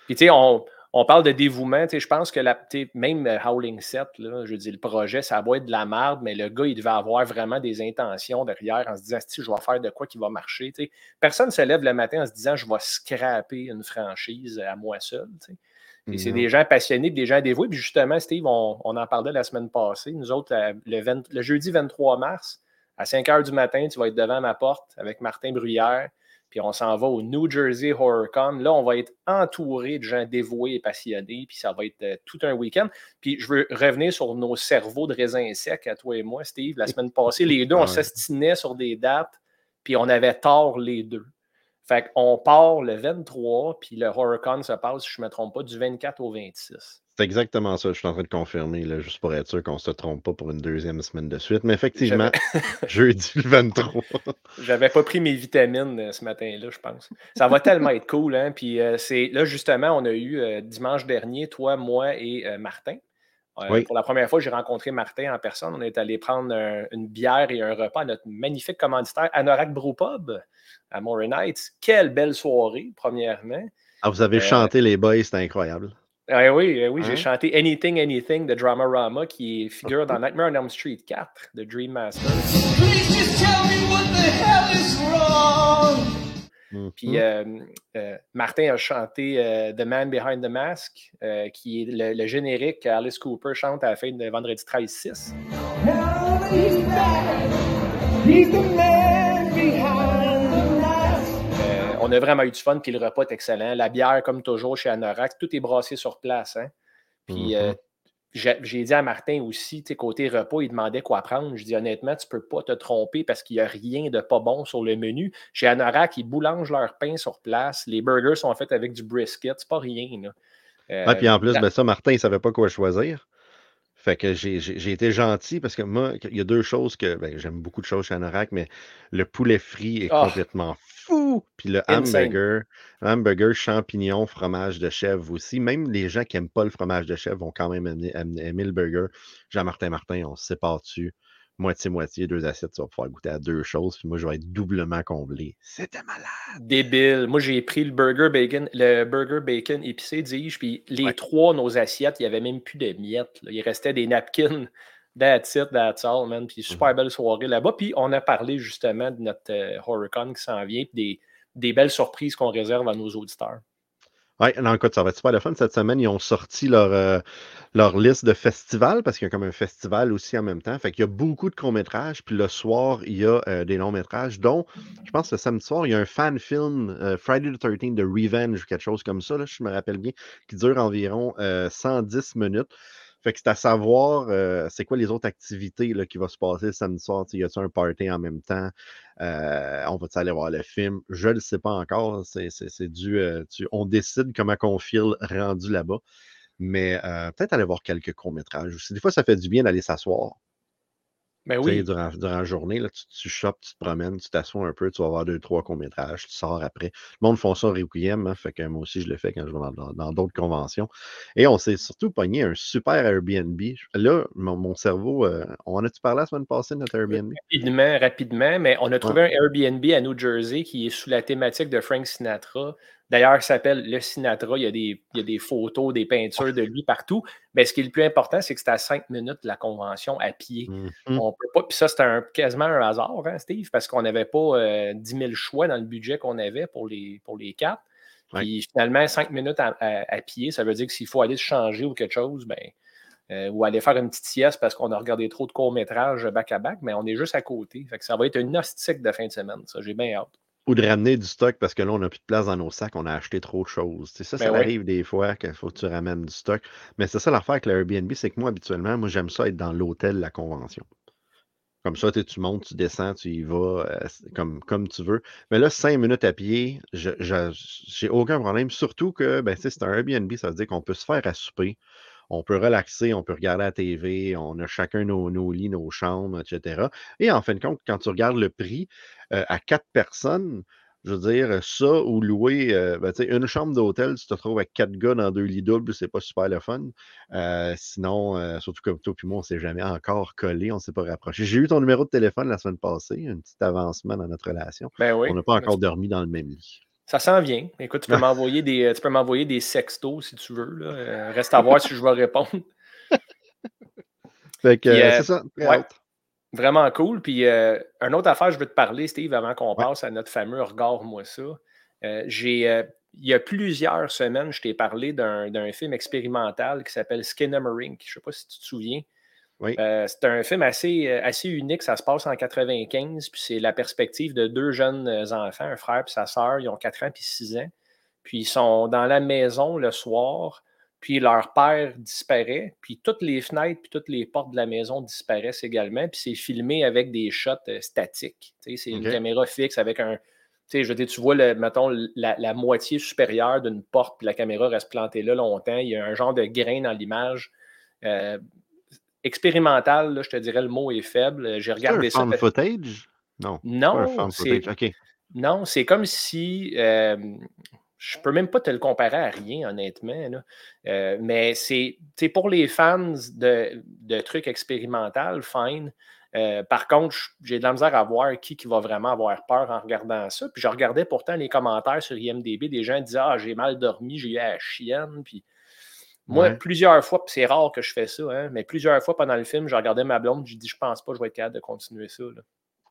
Speaker 2: Puis tu sais, on, on parle de dévouement. Je pense que la, même euh, Howling 7, je dis le projet, ça va être de la merde, mais le gars, il devait avoir vraiment des intentions derrière en se disant si je vais faire de quoi qui va marcher. Personne ne se lève le matin en se disant je vais scraper une franchise à moi seul. c'est des gens passionnés, des gens dévoués. Puis justement, Steve, on, en parlait la semaine passée. Nous autres, euh, le, le jeudi 23 mars, à 5 h du matin, tu vas être devant ma porte avec Martin Bruyère puis on s'en va au New Jersey HorrorCon. Là, on va être entouré de gens dévoués et passionnés, puis ça va être euh, tout un week-end. Puis je veux revenir sur nos cerveaux de raisin sec, à toi et moi, Steve. La semaine passée, les deux, on s'estinait sur des dates, puis on avait tort les deux. Fait qu'on part le 23, puis le HorrorCon se passe, si je ne me trompe pas, du 24 au 26.
Speaker 1: C'est exactement ça. Je suis en train de confirmer, là, juste pour être sûr qu'on ne se trompe pas pour une deuxième semaine de suite. Mais effectivement, jeudi le 23.
Speaker 2: J'avais pas pris mes vitamines euh, ce matin-là, je pense. Ça va tellement être cool. Hein? Puis euh, c'est là, justement, on a eu euh, dimanche dernier, toi, moi et Martin. Pour la première fois, j'ai rencontré Martin en personne. On est allé prendre une bière et un repas à notre magnifique commanditaire Anorak Brewpub à Morin Heights. Quelle belle soirée, premièrement.
Speaker 1: Ah, vous avez chanté les boys, c'était incroyable.
Speaker 2: Ah oui, eh oui, j'ai hein? chanté Anything, Anything de Dramarama qui figure dans Nightmare on Elm Street 4 de Dream Master. Puis mm-hmm. euh, euh, Martin a chanté euh, The Man Behind the Mask, qui est le, générique qu'Alice Cooper chante à la fin de Vendredi 13-6 on a vraiment eu du fun, puis le repas est excellent. La bière, comme toujours, chez Anorak, tout est brassé sur place. Hein. Puis euh, mm-hmm. j'ai dit à Martin aussi, côté repas, il demandait quoi prendre. Je dis honnêtement, tu ne peux pas te tromper parce qu'il n'y a rien de pas bon sur le menu. Chez Anorak, ils boulangent leur pain sur place. Les burgers sont faits avec du brisket. C'est pas rien.
Speaker 1: Là. puis en plus, ben ça, Martin, il ne savait pas quoi choisir. Fait que j'ai été gentil parce que moi, il y a deux choses que ben, j'aime beaucoup de choses chez Anorak, mais le poulet frit est ah! complètement fou. Puis le hamburger, hamburger, champignon, fromage de chèvre aussi. Même les gens qui n'aiment pas le fromage de chèvre vont quand même aimer, le burger. Jean-Martin Martin, on se sépare dessus. Moitié-moitié, deux assiettes, tu vas pouvoir goûter à deux choses. Puis moi, je vais être doublement comblé. C'était malade.
Speaker 2: Débile. Moi, j'ai pris le burger bacon, le burger bacon épicé, dis-je. Puis les trois, nos assiettes, il n'y avait même plus de miettes. Il restait des napkins. That's it, that's all, man. Puis super mhm. belle soirée là-bas. Puis on a parlé justement de notre euh, HorrorCon qui s'en vient, puis des, belles surprises qu'on réserve à nos auditeurs.
Speaker 1: Oui, non, écoute, ça va être super le fun. Cette semaine, ils ont sorti leur, euh, leur liste de festivals parce qu'il y a comme un festival aussi en même temps. Fait qu'il y a beaucoup de courts-métrages. Puis le soir, il y a euh, des longs-métrages, dont, je pense, le samedi soir, il y a un fan film, Friday the 13 de Revenge ou quelque chose comme ça, là, je me rappelle bien, qui dure environ 110 minutes. Fait que c'est à savoir, euh, c'est quoi les autres activités là, qui vont se passer samedi soir? Y a-t-il un party en même temps? Euh, on va aller voir le film? Je ne le sais pas encore. C'est du. Euh, on décide comment qu'on file rendu là-bas. Mais peut-être aller voir quelques courts-métrages aussi. Des fois, ça fait du bien d'aller s'asseoir.
Speaker 2: Ben oui.
Speaker 1: Durant, durant, la journée, là, tu, tu tu te promènes, tu t'assois un peu, tu vas voir deux, trois courts-métrages, tu sors après. Le monde font ça au Requiem, hein, fait que moi aussi je le fais quand je vais dans d'autres conventions. Et on s'est surtout pogné un super Airbnb. Là, mon, cerveau, euh, on a-tu parlé la semaine passée de notre Airbnb?
Speaker 2: Rapidement, rapidement, mais on a trouvé un Airbnb à New Jersey qui est sous la thématique de Frank Sinatra. D'ailleurs, il s'appelle le Sinatra. Il y, a des, il y, a des, photos, des peintures de lui partout. Mais ce qui est le plus important, c'est que c'est à cinq minutes de la convention à pied. Mm-hmm. On peut pas. Puis ça, c'était quasiment un hasard, hein, Steve, parce qu'on n'avait pas euh, 10 000 choix dans le budget qu'on avait pour les, pour les quatre. Puis finalement, cinq minutes à, pied, ça veut dire que s'il faut aller se changer ou quelque chose, ben, euh, ou aller faire une petite sieste parce qu'on a regardé trop de courts-métrages back-à-back, mais on est juste à côté. Fait que ça va être une hostique de fin de semaine. Ça, j'ai bien hâte.
Speaker 1: Ou de ramener du stock parce que là, on n'a plus de place dans nos sacs, on a acheté trop de choses. ça, ben ça arrive des fois qu'il faut que tu ramènes du stock. Mais c'est ça l'affaire avec l'Airbnb, c'est que moi, habituellement, moi, j'aime ça être dans l'hôtel, la convention. Comme ça, tu montes, tu descends, tu y vas euh, comme, comme tu veux. Mais là, cinq minutes à pied, je j'ai aucun problème. Surtout que ben, c'est un Airbnb, ça veut dire qu'on peut se faire à souper on peut relaxer, on peut regarder la TV, on a chacun nos, nos, lits, nos chambres, etc. Et en fin de compte, quand tu regardes le prix euh, à quatre personnes, je veux dire, ça ou louer euh, ben, une chambre d'hôtel, tu te trouves avec quatre gars dans deux lits doubles, c'est pas super le fun. Euh, sinon, surtout comme toi puis moi, on s'est jamais encore collé, on s'est pas rapproché. J'ai eu ton numéro de téléphone la semaine passée, un petit avancement dans notre relation.
Speaker 2: Ben
Speaker 1: on n'a pas encore dormi dans le même lit.
Speaker 2: Ça s'en vient. Écoute, tu peux m'envoyer des, tu peux m'envoyer des sextos si tu veux. Là. Euh, reste à voir si je vais répondre.
Speaker 1: Fait que, euh, c'est ça.
Speaker 2: Ouais, vraiment cool. Puis, euh, une autre affaire, je veux te parler, Steve, avant qu'on passe à notre fameux Regarde-moi ça. j'ai, il y a plusieurs semaines, je t'ai parlé d'un, film expérimental qui s'appelle Skinnamarink. Je ne sais pas si tu te souviens. Euh, c'est un film assez, euh, assez unique. Ça se passe en 95, puis c'est la perspective de deux jeunes euh, enfants, un frère et sa sœur. Ils ont 4 ans puis 6 ans. Puis ils sont dans la maison le soir, puis leur père disparaît, puis toutes les fenêtres puis toutes les portes de la maison disparaissent également. Puis c'est filmé avec des shots statiques. c'est une caméra fixe avec un. Tu sais, je veux dire, tu vois, le, mettons, la, moitié supérieure d'une porte, puis la caméra reste plantée là longtemps. Il y a un genre de grain dans l'image expérimental, je te dirais le mot est faible. J'ai regardé
Speaker 1: ça. Footage? Non.
Speaker 2: Non, c'est non, c'est comme si euh, je peux même pas te le comparer à rien, honnêtement. Euh, mais c'est pour les fans de, de trucs expérimentaux, fine. Euh, par contre, j'ai de la misère à voir qui, qui va vraiment avoir peur en regardant ça. Puis je regardais pourtant les commentaires sur IMDB, des gens disaient Ah, j'ai mal dormi, j'ai eu la chienne. Puis moi, plusieurs fois, c'est rare que je fais ça, hein, mais plusieurs fois pendant le film, je regardais ma blonde, je dis je pense pas que je vais être capable de continuer ça.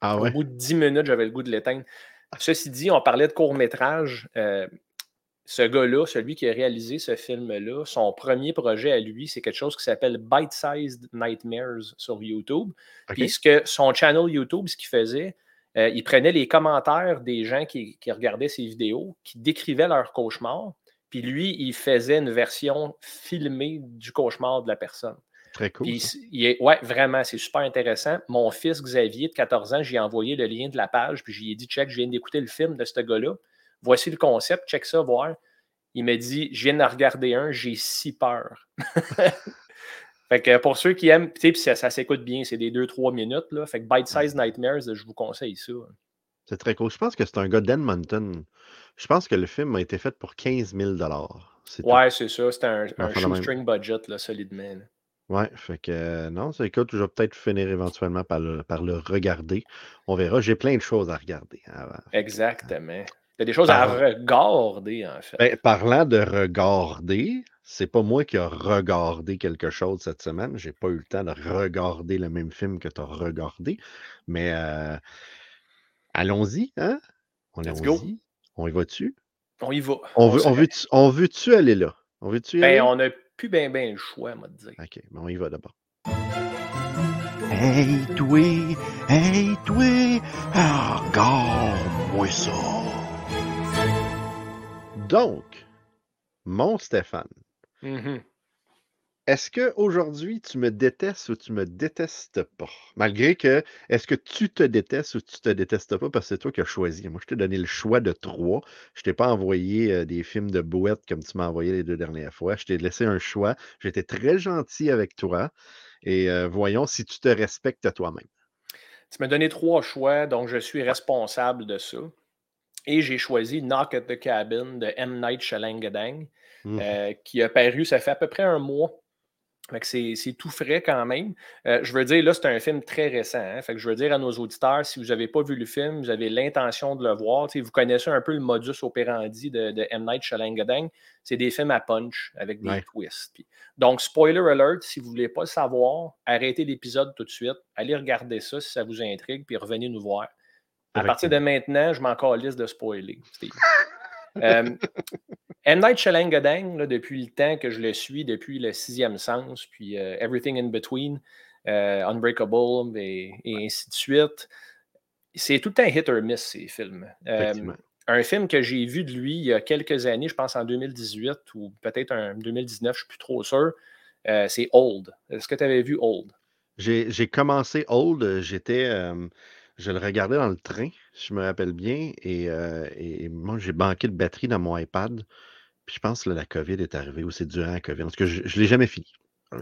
Speaker 1: Ah Au
Speaker 2: bout de 10 minutes, j'avais le goût de l'éteindre. Ceci dit, on parlait de court-métrage. Euh, ce gars-là, celui qui a réalisé ce film-là, son premier projet à lui, c'est quelque chose qui s'appelle Bite-Sized Nightmares sur YouTube. Puisque son channel YouTube, ce qu'il faisait, euh, il prenait les commentaires des gens qui, qui regardaient ses vidéos, qui décrivaient leurs cauchemars, puis lui, il faisait une version filmée du cauchemar de la personne.
Speaker 1: Très cool.
Speaker 2: Oui, ouais, vraiment, c'est super intéressant. Mon fils Xavier, de 14 ans, j'ai envoyé le lien de la page, puis j'ai dit check, je viens d'écouter le film de ce gars-là. Voici le concept, check ça, voir. Il m'a dit je viens de regarder un, j'ai si peur. fait que pour ceux qui aiment, tu sais, ça, s'écoute bien, c'est des 2-3 minutes. Là. Fait que Bite Size Nightmares, je vous conseille ça.
Speaker 1: C'est très cool. Je pense que c'est un gars d'Edmonton. Je pense que le film a été fait pour 15 000
Speaker 2: Ouais, c'est ça. C'était un, un shoestring budget, là, solidement.
Speaker 1: Ouais, fait que euh, non, ça écoute, je vais peut-être finir éventuellement par le, par le regarder. On verra. J'ai plein de choses à regarder.
Speaker 2: Exactement. Il y a des choses à regarder, en fait.
Speaker 1: Ben, parlant de regarder, c'est pas moi qui ai regardé quelque chose cette semaine. J'ai pas eu le temps de regarder le même film que tu as regardé. Mais euh, allons-y, hein?
Speaker 2: On Let's go.
Speaker 1: On y va-tu?
Speaker 2: On y va.
Speaker 1: On, veut, on veut-tu aller là? On veut-tu
Speaker 2: ben, on n'a plus bien ben le choix, moi, de dire.
Speaker 1: OK, mais on y va d'abord. Hey, toi! Hey, toi! Regarde-moi ça! Donc, mon Stéphane,
Speaker 2: mm-hmm.
Speaker 1: Est-ce qu'aujourd'hui, tu me détestes ou tu me détestes pas? Malgré que, est-ce que tu te détestes ou tu te détestes pas parce que c'est toi qui as choisi? Moi, je t'ai donné le choix de trois. Je t'ai pas envoyé euh, des films de bouette comme tu m'as envoyé les deux dernières fois. Je t'ai laissé un choix. J'étais très gentil avec toi. Et euh, voyons si tu te respectes toi-même.
Speaker 2: Tu m'as donné trois choix, donc je suis responsable de ça. Et j'ai choisi Knock at the Cabin de M. Night Shyamalan, mmh. euh, qui a paru, ça fait à peu près un mois c'est tout frais quand même. Euh, je veux dire, là, c'est un film très récent. Hein. Fait que je veux dire à nos auditeurs, si vous n'avez pas vu le film, vous avez l'intention de le voir, vous connaissez un peu le modus operandi de, de M. Night Shyamalan. C'est des films à punch avec des twists. donc, spoiler alert, si vous ne voulez pas le savoir, arrêtez l'épisode tout de suite. Allez regarder ça si ça vous intrigue, puis revenez nous voir. À partir de maintenant, je m'en calisse de spoiler. Euh, M. Night Shyamalan, depuis le temps que je le suis, depuis le sixième sens, puis euh, Everything in Between, euh, Unbreakable et, ainsi de suite, c'est tout le temps hit or miss, ces films. un film que j'ai vu de lui il y a quelques années, je pense en 2018 ou peut-être en 2019, je ne suis plus trop sûr, c'est Old. Est-ce que tu avais vu Old?
Speaker 1: J'ai commencé Old, j'étais je le regardais dans le train, je me rappelle bien, euh, et, moi, j'ai banqué de batterie dans mon iPad. Puis je pense que la COVID est arrivée ou c'est durant la COVID. Parce que je ne l'ai jamais fini.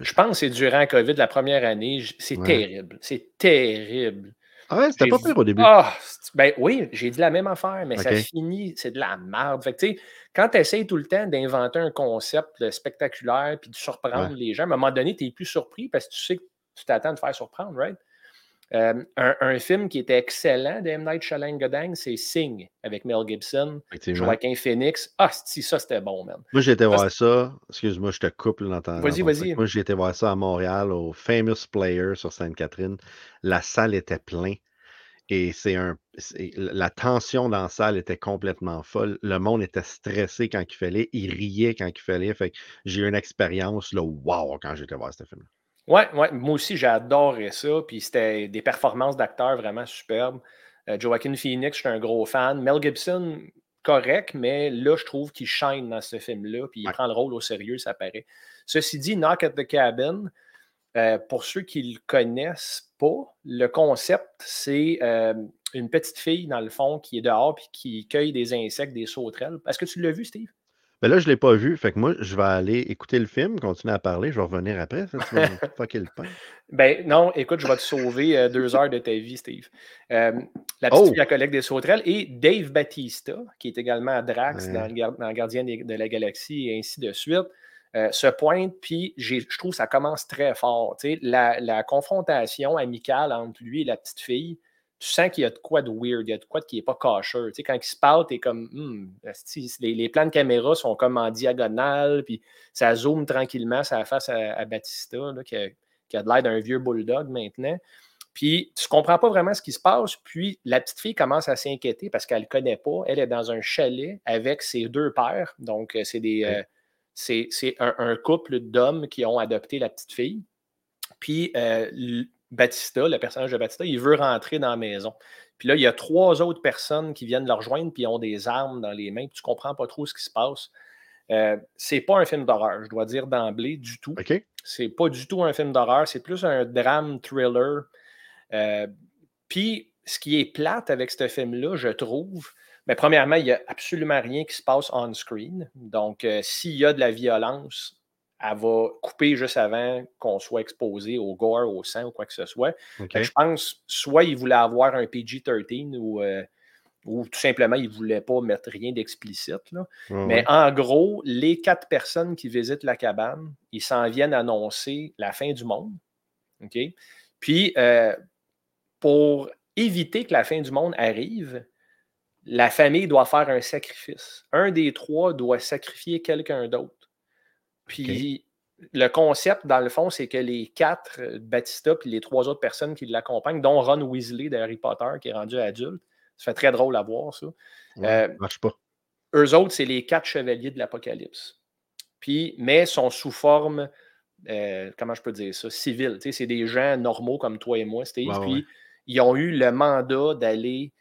Speaker 2: Je pense que c'est durant la COVID, la première année. C'est terrible. C'est terrible.
Speaker 1: Ah ouais, c'était pas pire au début.
Speaker 2: Ah, ben oui, j'ai dit la même affaire, mais ça finit, c'est de la merde. Fait que, quand tu essayes tout le temps d'inventer un concept spectaculaire puis de surprendre les gens, à un moment donné, tu es plus surpris parce que tu sais que tu t'attends de faire surprendre, right? Euh, un, un film qui était excellent de M. Night Shyamalan, c'est Sing avec Mel Gibson. Joaquin Phoenix. Ah, si, ça c'était bon, man.
Speaker 1: Moi, j'ai été voir ça. Excuse-moi, je te coupe ton.
Speaker 2: Vas-y, vas-y.
Speaker 1: Moi, j'ai été voir ça à Montréal, au Famous Player sur Sainte-Catherine. La salle était pleine. Et c'est un. La tension dans la salle était complètement folle. Le monde était stressé quand il fallait. Il riait quand il fallait. Fait j'ai eu une expérience, là, wow, quand j'étais voir ce film.
Speaker 2: Ouais, ouais, moi aussi, j'ai adoré ça. Puis c'était des performances d'acteurs vraiment superbes. Euh, Joaquin Phoenix, je suis un gros fan. Mel Gibson, correct, mais là, je trouve qu'il shine dans ce film-là. Puis il
Speaker 1: Ouais.
Speaker 2: prend le rôle au sérieux, ça paraît. Ceci dit, Knock at the Cabin, euh, pour ceux qui ne le connaissent pas, le concept, c'est euh, une petite fille, dans le fond, qui est dehors puis qui cueille des insectes, des sauterelles. Est-ce que tu l'as vu, Steve?
Speaker 1: Mais là, je ne l'ai pas vu. Fait que moi, je vais aller écouter le film, continuer à parler. Je vais revenir après. Ça, tu vas fucker le pain.
Speaker 2: Ben non, écoute, je vais te sauver euh, deux heures de ta vie, Steve. Euh, la petite
Speaker 1: Oh!
Speaker 2: fille, la collègue des sauterelles, et Dave Batista, qui est également à Drax
Speaker 1: Ouais.
Speaker 2: dans, le Gardien de la Galaxie et ainsi de suite, euh, se pointe, puis je trouve que ça commence très fort. la confrontation amicale entre lui et la petite fille, tu sens qu'il y a de quoi de weird, il y a de quoi de qui n'est pas caché. Tu sais, quand ils se parlent, tu es comme, Hmm, les, les plans de caméra sont comme en diagonale, puis ça zoome tranquillement la face à, à Batista, là, qui a- qui a de l'air d'un vieux bulldog maintenant. Puis tu ne comprends pas vraiment ce qui se passe. Puis la petite fille commence à s'inquiéter parce qu'elle ne connaît pas. Elle est dans un chalet avec ses deux pères. Donc, euh, c'est des. Euh, c'est un, un couple d'hommes qui ont adopté la petite fille. Puis euh, Batista, le personnage de Batista, il veut rentrer dans la maison. Puis là, il y a trois autres personnes qui viennent le rejoindre, puis ils ont des armes dans les mains, puis tu ne comprends pas trop ce qui se passe. Euh, c'est pas un film d'horreur, je dois dire d'emblée, du tout.
Speaker 1: OK?
Speaker 2: C'est pas du tout un film d'horreur, c'est plus un drame thriller. Euh, Puis, ce qui est plate avec ce film-là, je trouve, mais premièrement, il n'y a absolument rien qui se passe on-screen. Donc, euh, s'il y a de la violence, elle va couper juste avant qu'on soit exposé au gore, au sang ou quoi que ce soit. Je pense, soit il voulait avoir un PG-13 ou, euh, ou tout simplement, il ne voulait pas mettre rien d'explicite. Mais en gros, les quatre personnes qui visitent la cabane, ils s'en viennent annoncer la fin du monde. OK? Puis, euh, pour éviter que la fin du monde arrive, la famille doit faire un sacrifice. Un des trois doit sacrifier quelqu'un d'autre. Puis, le concept, dans le fond, c'est que les quatre, euh, Batista puis les trois autres personnes qui l'accompagnent, dont Ron Weasley de Harry Potter, qui est rendu adulte, ça fait très drôle à voir, ça.
Speaker 1: Ouais,
Speaker 2: euh,
Speaker 1: marche pas.
Speaker 2: Eux autres, c'est les quatre chevaliers de l'Apocalypse. Puis, mais sont sous forme, euh, comment je peux dire ça, civile. Tu sais, c'est des gens normaux comme toi et moi, Steve.
Speaker 1: Ouais,
Speaker 2: puis,
Speaker 1: ouais.
Speaker 2: ils ont eu le mandat d'aller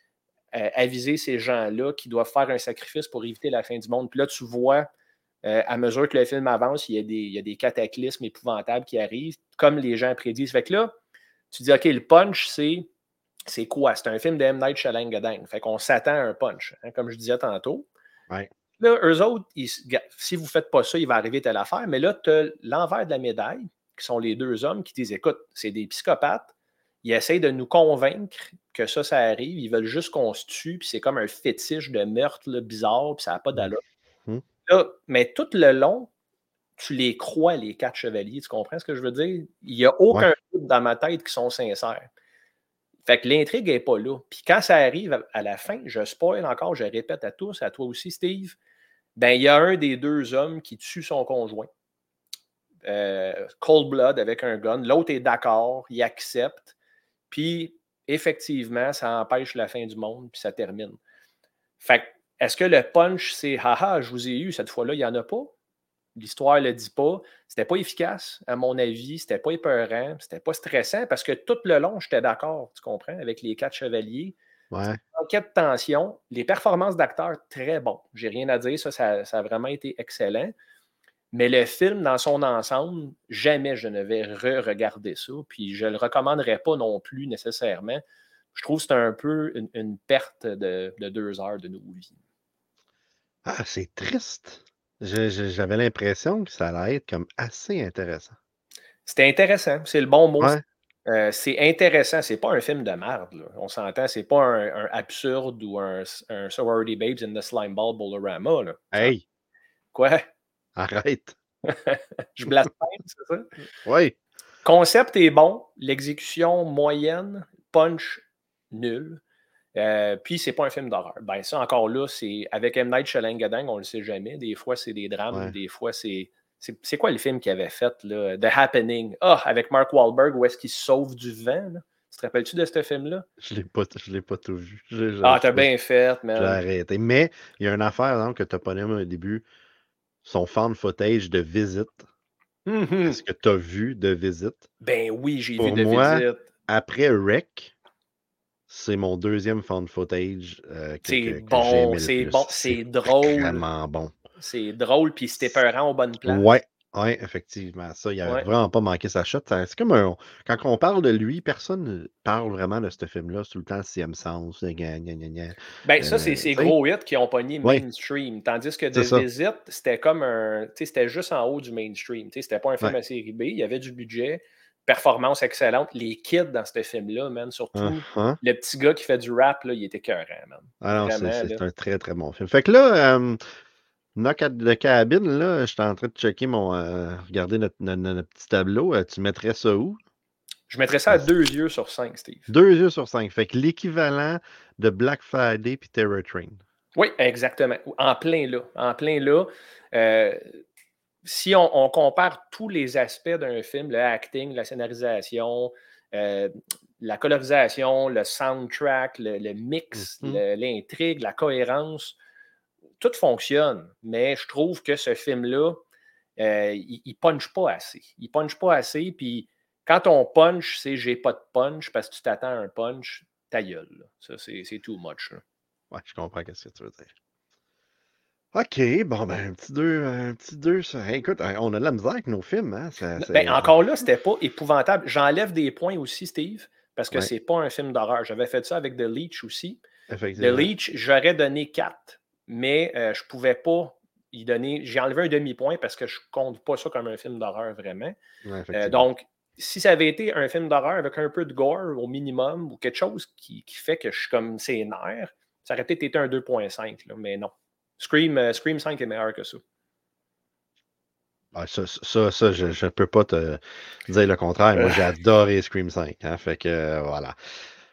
Speaker 2: euh, aviser ces gens-là qui doivent faire un sacrifice pour éviter la fin du monde. Puis là, tu vois, euh, à mesure que le film avance, il y, a des, il y a des cataclysmes épouvantables qui arrivent, comme les gens prédisent. Fait que là, tu dis, OK, le punch, c'est c'est quoi? C'est un film de M. Night Shyamalan. Fait qu'on s'attend à un punch, hein, comme je disais tantôt.
Speaker 1: Ouais.
Speaker 2: Là, eux autres, ils si vous ne faites pas ça, il va arriver telle affaire. Mais là, tu as l'envers de la médaille, qui sont les deux hommes qui disent écoute, c'est des psychopathes. Ils essayent de nous convaincre que ça, ça arrive. Ils veulent juste qu'on se tue. Puis c'est comme un fétiche de meurtre là, bizarre. Puis ça n'a pas d'allure. Là, mais tout le long, tu les crois, les quatre chevaliers. Tu comprends ce que je veux dire? Il n'y a aucun
Speaker 1: Ouais.
Speaker 2: doute dans ma tête qui sont sincères. Fait que l'intrigue n'est pas là. Puis quand ça arrive à- à la fin, je spoil encore, je répète à tous, à toi aussi, Steve, ben il y a un des deux hommes qui tue son conjoint. Euh, cold blood avec un gun. L'autre est d'accord, il accepte. Puis effectivement, ça empêche la fin du monde, puis ça termine. Fait que, est-ce que le punch, c'est haha, je vous ai eu, cette fois-là, il n'y en a pas? L'histoire ne le dit pas. C'était pas efficace, à mon avis. C'était pas épeurant. C'était pas stressant parce que tout le long, j'étais d'accord, tu comprends, avec les quatre chevaliers.
Speaker 1: Ouais.
Speaker 2: Enquête de tension, les performances d'acteurs, très bon. J'ai rien à dire, ça, ça, ça a vraiment été excellent. Mais le film, dans son ensemble, jamais je ne vais re-regarder ça. Puis je ne le recommanderais pas non plus nécessairement. Je trouve que c'est un peu une, une perte de, de deux heures de nos vies.
Speaker 1: Ah, c'est triste. Je- je- J'avais l'impression que ça allait être comme assez intéressant.
Speaker 2: C'était intéressant, c'est le bon mot.
Speaker 1: Ouais.
Speaker 2: Euh, c'est intéressant, c'est pas un film de merde. là. On s'entend, c'est pas un, un absurde ou un, un Sorority Babes in the Slime Ball Bolorama. Là.
Speaker 1: Hey,
Speaker 2: Quoi?
Speaker 1: arrête.
Speaker 2: Je blasphème, c'est ça?
Speaker 1: Oui.
Speaker 2: Concept est bon, l'exécution moyenne. punch nul. Euh, puis c'est pas un film d'horreur. Ben ça, encore là, c'est avec M. Night Shyamalan, on le sait jamais. Des fois, c'est des drames,
Speaker 1: Ouais.
Speaker 2: des fois, c'est... c'est- quoi le film qu'il avait fait, là? The Happening. Ah, avec Mark Wahlberg, où est-ce qu'il sauve du vent, là? Tu te rappelles-tu de ce film-là?
Speaker 1: Je l'ai pas, je l'ai pas tout vu.
Speaker 2: Ah, t'as bien fait,
Speaker 1: J'ai
Speaker 2: man.
Speaker 1: arrêté. Mais il y a une affaire donc, que tu n'as pas nommé au début. Son fan footage de visite.
Speaker 2: Mhm.
Speaker 1: Est-ce que tu as vu de visite?
Speaker 2: Ben oui, j'ai vu de
Speaker 1: moi,
Speaker 2: visite.
Speaker 1: Après Rec, c'est mon deuxième fan footage euh,
Speaker 2: C'est bon, c'est bon, c'est drôle.
Speaker 1: Vraiment bon.
Speaker 2: C'est drôle, puis c'était peurant aux bonnes places.
Speaker 1: Ouais, ouais, effectivement. Ça, il a
Speaker 2: Ouais.
Speaker 1: vraiment pas manqué sa shot. C'est comme un. Quand on parle de lui, personne ne parle vraiment de ce film-là. C'est tout le temps CM Sens. gna, gna, gna, gna.
Speaker 2: Ben, ça,
Speaker 1: Euh,
Speaker 2: c'est ces gros hits qui ont pogné
Speaker 1: Ouais.
Speaker 2: mainstream. Tandis que
Speaker 1: C'est.
Speaker 2: The Visit, c'était comme un. Tu sais, c'était juste en haut du mainstream. Tu sais, c'était pas un film
Speaker 1: Ouais.
Speaker 2: à série B. Il y avait du budget, performance excellente. Les kids dans ce film-là, man, surtout.
Speaker 1: Uh-huh.
Speaker 2: Le petit gars qui fait du rap, là, il était cœurant, man.
Speaker 1: Ah c'est un très très bon film. Fait que là, euh, Knock at the Cabin, là, j'étais en train de checker mon. euh, regarder notre, notre- notre petit tableau. Euh, tu mettrais ça où?
Speaker 2: Je mettrais ça à deux yeux sur cinq, Steve.
Speaker 1: Deux yeux sur cinq. Fait que l'équivalent de Black Friday puis Terror Train.
Speaker 2: Oui, exactement. En plein là. En plein là. Euh, si on, on compare tous les aspects d'un film, le acting, la scénarisation, euh, la colorisation, le soundtrack, le, le mix,
Speaker 1: Mhm.
Speaker 2: l'intrigue, la cohérence, tout fonctionne. Mais je trouve que ce film-là, euh, il, il punch pas assez. Il punch pas assez. Puis quand on punch, c'est j'ai pas de punch parce que tu t'attends à un punch, ta gueule. là. Ça, c'est too much. là.
Speaker 1: Ouais, je comprends ce que tu veux dire. OK, bon, ben, un petit deux, un petit deux, ça. Hey, écoute, hein, on a de la misère avec nos films, hein? ça-
Speaker 2: Ben, encore là, c'était pas épouvantable. J'enlève des points aussi, Steve, parce que
Speaker 1: Ouais.
Speaker 2: c'est pas un film d'horreur. J'avais fait ça avec The Leech aussi. The. Leech, j'aurais donné 4, mais euh, je pouvais pas y donner. J'ai enlevé un demi-point parce que je compte pas ça comme un film d'horreur vraiment.
Speaker 1: Ouais,
Speaker 2: Euh, donc, si ça avait été un film d'horreur avec un peu de gore au minimum ou quelque chose qui, qui fait que je suis comme nerfs, ça aurait peut-être été un 2.5, là, mais non. Scream, euh, Scream 5 est meilleur que ça.
Speaker 1: Ah, ça, ça, ça, je ne peux pas te dire le contraire. Moi, j'ai adoré Scream 5. hein, fait que euh, voilà.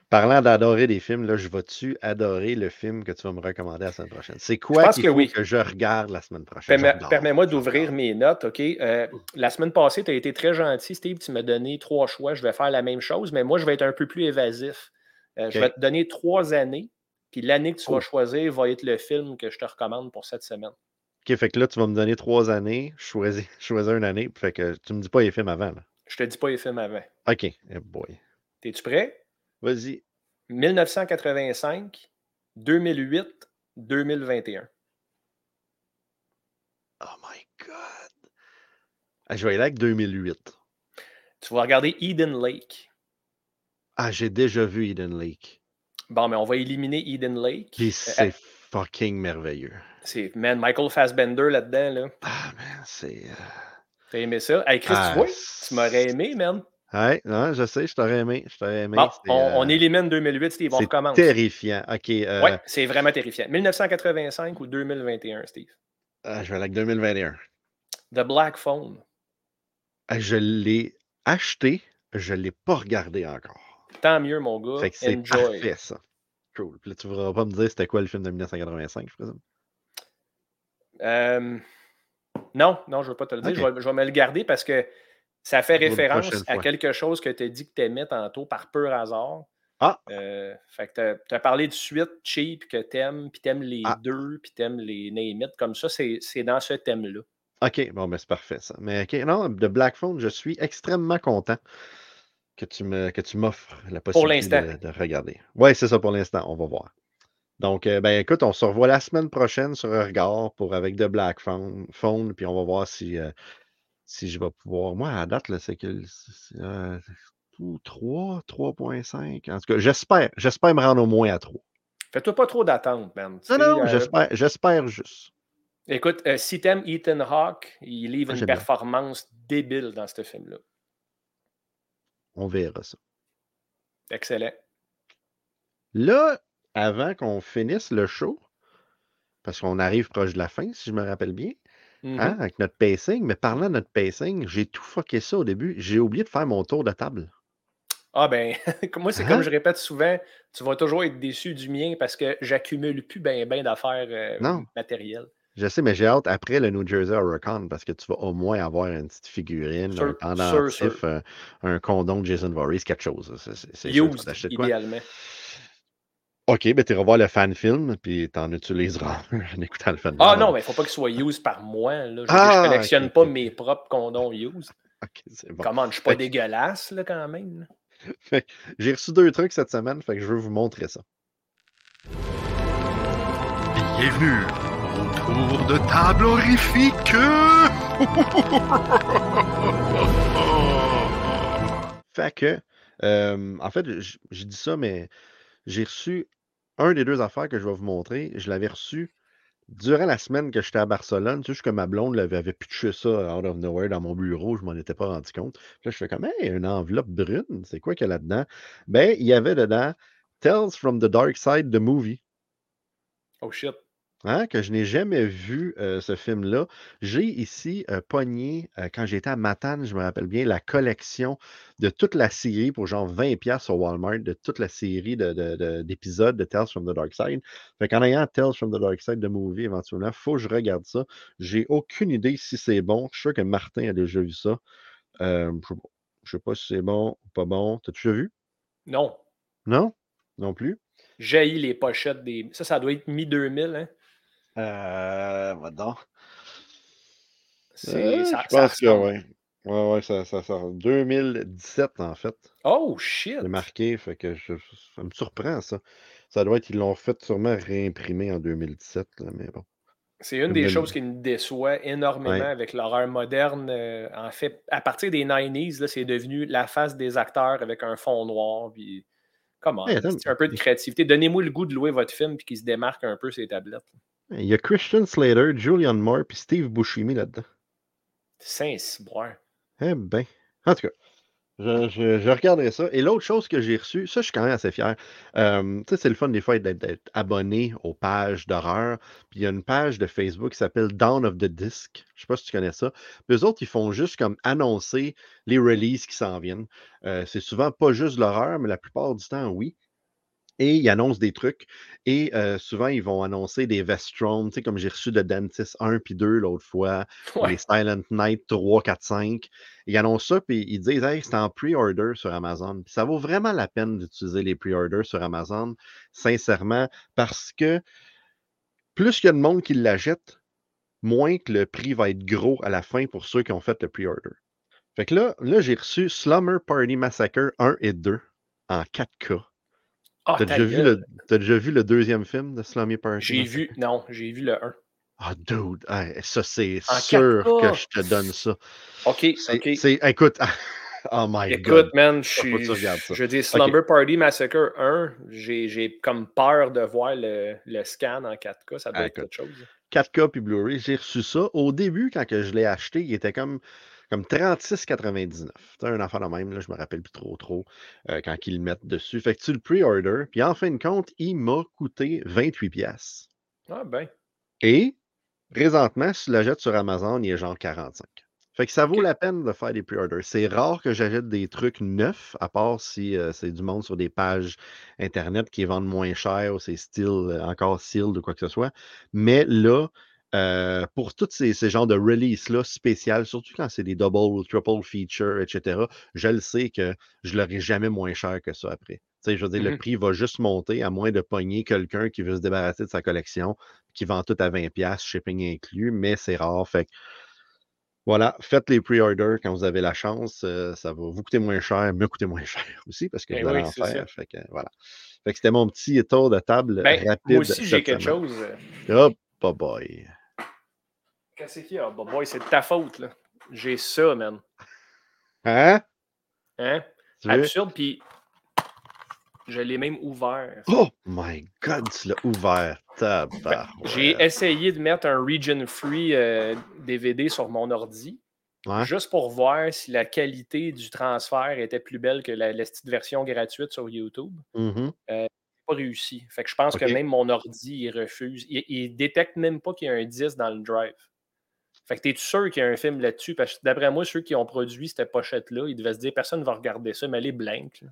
Speaker 1: Parlant d'adorer des films, là, je vais-tu adorer le film que tu vas me recommander la semaine prochaine? C'est quoi
Speaker 2: pense que
Speaker 1: faut
Speaker 2: oui.
Speaker 1: que je regarde la semaine prochaine?
Speaker 2: Permets-moi d'ouvrir mes notes, OK? Euh, la semaine passée, tu as été très gentil, Steve. Tu m'as donné trois choix. Je vais faire la même chose, mais moi, je vais être un peu plus évasif. Euh, Je vais te donner trois années, puis l'année que tu vas choisir va être le film que je te recommande pour cette semaine.
Speaker 1: OK, fait que là, tu vas me donner trois années. Je choisis, je choisis une année. Fait que tu me dis pas les films avant. Là.
Speaker 2: Je te dis pas les films avant.
Speaker 1: OK. Eh boy.
Speaker 2: Es-tu prêt?
Speaker 1: Vas-y.
Speaker 2: 1985, 2008, 2021.
Speaker 1: Oh my God. Ah, je vais aller avec 2008.
Speaker 2: Tu vas regarder Eden Lake.
Speaker 1: Ah, j'ai déjà vu Eden Lake.
Speaker 2: Bon, mais on va éliminer Eden Lake. Euh,
Speaker 1: c'est fucking merveilleux.
Speaker 2: C'est, man, Michael Fassbender là-dedans, là.
Speaker 1: Ah, man, c'est. euh,
Speaker 2: T'as aimé ça? Hey, Chris,
Speaker 1: Ah,
Speaker 2: tu vois? Tu m'aurais aimé, man.
Speaker 1: Ouais, non, je sais, je t'aurais aimé. Je t'aurais aimé.
Speaker 2: Bon,
Speaker 1: c'est,
Speaker 2: on,
Speaker 1: euh,
Speaker 2: on élimine 2008, Steve. On
Speaker 1: c'est
Speaker 2: recommence.
Speaker 1: terrifiant. OK. euh,
Speaker 2: Oui, c'est vraiment terrifiant. 1985 ou 2021, Steve?
Speaker 1: ah, je vais aller avec 2021.
Speaker 2: The Black Phone.
Speaker 1: Ah, Je l'ai acheté, je ne l'ai pas regardé encore.
Speaker 2: Tant mieux, mon gars.
Speaker 1: Fait que c'est
Speaker 2: Enjoy.
Speaker 1: parfait, ça. Cool. Puis là, tu ne voudras pas me dire c'était quoi le film de 1985, je présume?
Speaker 2: Euh, non, non, je ne veux pas te le dire. Je, vais, je vais me le garder parce que ça fait référence à
Speaker 1: fois.
Speaker 2: quelque chose que tu as dit que tu aimais tantôt par pur hasard.
Speaker 1: Ah!
Speaker 2: Euh, fait que tu as parlé de suite cheap que t'aimes, puis t'aimes les
Speaker 1: Ah.
Speaker 2: deux, puis t'aimes les name. Comme ça, c'est c'est dans ce thème-là.
Speaker 1: OK, bon, ben c'est parfait, ça. Mais OK, non, de Black Phone, je suis extrêmement content que tu me que tu m'offres la possibilité de, de regarder. Oui, c'est ça pour l'instant, on va voir. Donc, euh, ben écoute, on se revoit la semaine prochaine sur un regard pour avec de Black Phone, Phone puis on va voir si, euh, si je vais pouvoir. Moi, à date, c'est que c'est, euh, tout 3, 3.5. En tout cas, j'espère, j'espère me rendre au moins à 3.
Speaker 2: Fais-toi pas trop d'attentes, man. Tu
Speaker 1: Non, non,
Speaker 2: euh,
Speaker 1: j'espère, j'espère juste.
Speaker 2: Écoute, si t'aimes Ethan Hawke, il livre
Speaker 1: Ah,
Speaker 2: une
Speaker 1: bien.
Speaker 2: performance débile dans ce film-là.
Speaker 1: On verra ça.
Speaker 2: Excellent.
Speaker 1: Là, avant qu'on finisse le show, parce qu'on arrive proche de la fin, si je me rappelle bien,
Speaker 2: Mhm.
Speaker 1: hein, avec notre pacing, mais parlant de notre pacing, j'ai tout fucké ça au début. J'ai oublié de faire mon tour de table.
Speaker 2: Ah ben, moi, c'est
Speaker 1: Hein?
Speaker 2: comme je répète souvent, tu vas toujours être déçu du mien parce que j'accumule plus ben ben d'affaires euh, matérielles.
Speaker 1: Je sais, mais j'ai hâte après le New Jersey Hurricane parce que tu vas au moins avoir une petite figurine,
Speaker 2: Sûr,
Speaker 1: un un, un condom de Jason Voorhees, quelque chose. C'est-
Speaker 2: idéalement.
Speaker 1: Ok, ben tu iras voir le fan film, puis t'en utiliseras un en écoutant le fan
Speaker 2: Ah non, mais il ne faut pas qu'il soit used par moi. Là. Je, dire,
Speaker 1: Ah,
Speaker 2: je collectionne pas mes propres condoms used.
Speaker 1: Ok, c'est bon.
Speaker 2: Comment, je suis pas
Speaker 1: Fait
Speaker 2: dégueulasse là, quand même.
Speaker 1: J'ai reçu deux trucs cette semaine, fait que je veux vous montrer ça.
Speaker 6: Bienvenue tour de table horrifique.
Speaker 1: Fait que, euh, en fait, j'ai dit ça, mais j'ai reçu un des deux affaires que je vais vous montrer. Je l'avais reçu durant la semaine que j'étais à Barcelone. Tu sais, que ma blonde l'avait avait pitché ça out of nowhere dans mon bureau. Je m'en étais pas rendu compte. Puis là, je fais comme, hey, une enveloppe brune. C'est quoi qu'il y a là-dedans? Ben, il y avait dedans Tales from the Dark Side, the movie.
Speaker 2: Oh shit.
Speaker 1: Hein, que je n'ai jamais vu euh, ce film-là. J'ai ici euh, pogné, euh, quand j'étais à Matane, je me rappelle bien, la collection de toute la série pour genre 20$ au Walmart, de toute la série de- de- de- d'épisodes de, Tales from the Dark Side. Fait qu'en ayant Tales from the Dark Side de movie éventuellement, il faut que je regarde ça. J'ai aucune idée si c'est bon. Je suis sûr que Martin a déjà vu ça. Je je sais pas si c'est bon ou pas bon. T'as-tu déjà vu?
Speaker 2: Non.
Speaker 1: Non? Non plus?
Speaker 2: Jaillit les pochettes des. Ça, ça doit être mi-2000. Hein?
Speaker 1: Euh, va donc.
Speaker 2: C'est-
Speaker 1: Euh,
Speaker 2: ça-
Speaker 1: je
Speaker 2: ça
Speaker 1: pense que oui. Ouais, ouais, ça, ça sort 2017 en fait.
Speaker 2: Oh shit.
Speaker 1: C'est marqué, fait que je- ça me surprend ça. Ça doit être, ils l'ont fait sûrement réimprimer en 2017, là, mais bon.
Speaker 2: C'est une des
Speaker 1: 2000.
Speaker 2: choses qui me déçoit énormément
Speaker 1: Ouais.
Speaker 2: avec l'horreur moderne. euh, en fait, à partir des 90s, là, c'est devenu la face des acteurs avec un fond noir. Puis, comment? C'est un peu de créativité. Donnez-moi le goût de louer votre film puis qu'il se démarque un peu ces tablettes.
Speaker 1: Il y a Christian Slater, Julian Moore puis Steve Buscemi là-dedans.
Speaker 2: Saint-Cyboire.
Speaker 1: Eh ben. En tout cas, je, je, je regarderai ça. Et l'autre chose que j'ai reçue, ça, je suis quand même assez fier. Euh, tu sais, c'est le fun des fois d'être abonné aux pages d'horreur. Puis il y a une page de Facebook qui s'appelle Dawn of the Disc. Je sais pas si tu connais ça. Puis eux autres, ils font juste comme annoncer les releases qui s'en viennent. Euh, c'est souvent pas juste l'horreur, mais la plupart du temps, oui. Et ils annoncent des trucs. Et euh, souvent, ils vont annoncer des Vestrom, tu sais, comme j'ai reçu de Dentist 1 puis 2 l'autre fois,
Speaker 2: Ouais.
Speaker 1: les Silent Night 3, 4, 5. Ils annoncent ça, puis ils disent, hey, c'est en pre-order sur Amazon. Puis ça vaut vraiment la peine d'utiliser les pre-orders sur Amazon, sincèrement, parce que plus il y a de monde qui l'achète, moins que le prix va être gros à la fin pour ceux qui ont fait le pre-order. Fait que là, là j'ai reçu Slumber Party Massacre 1 et 2 en 4K.
Speaker 2: Ah,
Speaker 1: T'as
Speaker 2: ta
Speaker 1: déjà, vu le, déjà vu le deuxième film de Slumber Party?
Speaker 2: J'ai vu, non, j'ai vu le 1.
Speaker 1: Ah, dude, hey, ça, c'est sûr
Speaker 2: 4K.
Speaker 1: que je te donne ça.
Speaker 2: OK, OK.
Speaker 1: écoute, oh my
Speaker 2: Écoute,
Speaker 1: god.
Speaker 2: man, je suis. Je dis Slumber Party Massacre 1, j'ai comme peur de voir le, le scan en 4K. Ça doit
Speaker 1: Ah,
Speaker 2: être
Speaker 1: écoute.
Speaker 2: quelque chose.
Speaker 1: 4K puis Blu-ray, j'ai reçu ça. Au début, quand que je l'ai acheté, il était comme, comme 36,99. C'est un affaire de même, là, je me rappelle plus trop trop euh, quand ils le mettent dessus. Fait que tu le pre-order, puis en fin de compte, il m'a coûté 28 pièces.
Speaker 2: Ah ben.
Speaker 1: Et présentement, si tu l'achètes sur Amazon, il est genre 45. Fait que ça vaut la peine de faire des pre-orders. C'est rare que j'achète des trucs neufs, à part si euh, c'est du monde sur des pages Internet qui vendent moins cher ou c'est style euh, encore sealed ou quoi que ce soit. Mais là, euh, pour tous ces, ces genres de release-là spéciales, surtout quand c'est des double, triple feature, etc., je le sais que je l'aurai jamais moins cher que ça après. Tu sais, je veux dire, le
Speaker 2: Mhm.
Speaker 1: prix va juste monter à moins de pogner quelqu'un qui veut se débarrasser de sa collection, qui vend tout à 20$, shipping inclus, mais c'est rare. Fait que, voilà, faites les pre-orders quand vous avez la chance. euh, ça va vous coûter moins cher, me coûter moins cher aussi, parce que je vais
Speaker 2: oui,
Speaker 1: en faire. Fait que, voilà. Fait que c'était mon petit tour de table
Speaker 2: Ben,
Speaker 1: rapide.
Speaker 2: moi aussi, j'ai quelque chose.
Speaker 1: Hop, oh boy.
Speaker 2: Qu'est-ce qu'il y a? Boy, c'est de ta faute, là. J'ai ça, man.
Speaker 1: Hein?
Speaker 2: Hein?
Speaker 1: Tu?
Speaker 2: Absurde, puis je l'ai même ouvert.
Speaker 1: Oh my God, tu l'as ouvert.
Speaker 2: J'ai essayé de mettre un region free euh, DVD sur mon ordi,
Speaker 1: Ouais.
Speaker 2: juste pour voir si la qualité du transfert était plus belle que la, la petite version gratuite sur YouTube.
Speaker 1: Mhm.
Speaker 2: Pas réussi. Fait que je pense que même mon ordi, il refuse. Il, il détecte même pas qu'il y a un 10 dans le drive. Fait que t'es sûr qu'il y a un film là-dessus? Parce que d'après moi, ceux qui ont produit cette pochette-là, ils devaient se dire personne ne va regarder ça, mais elle est blank.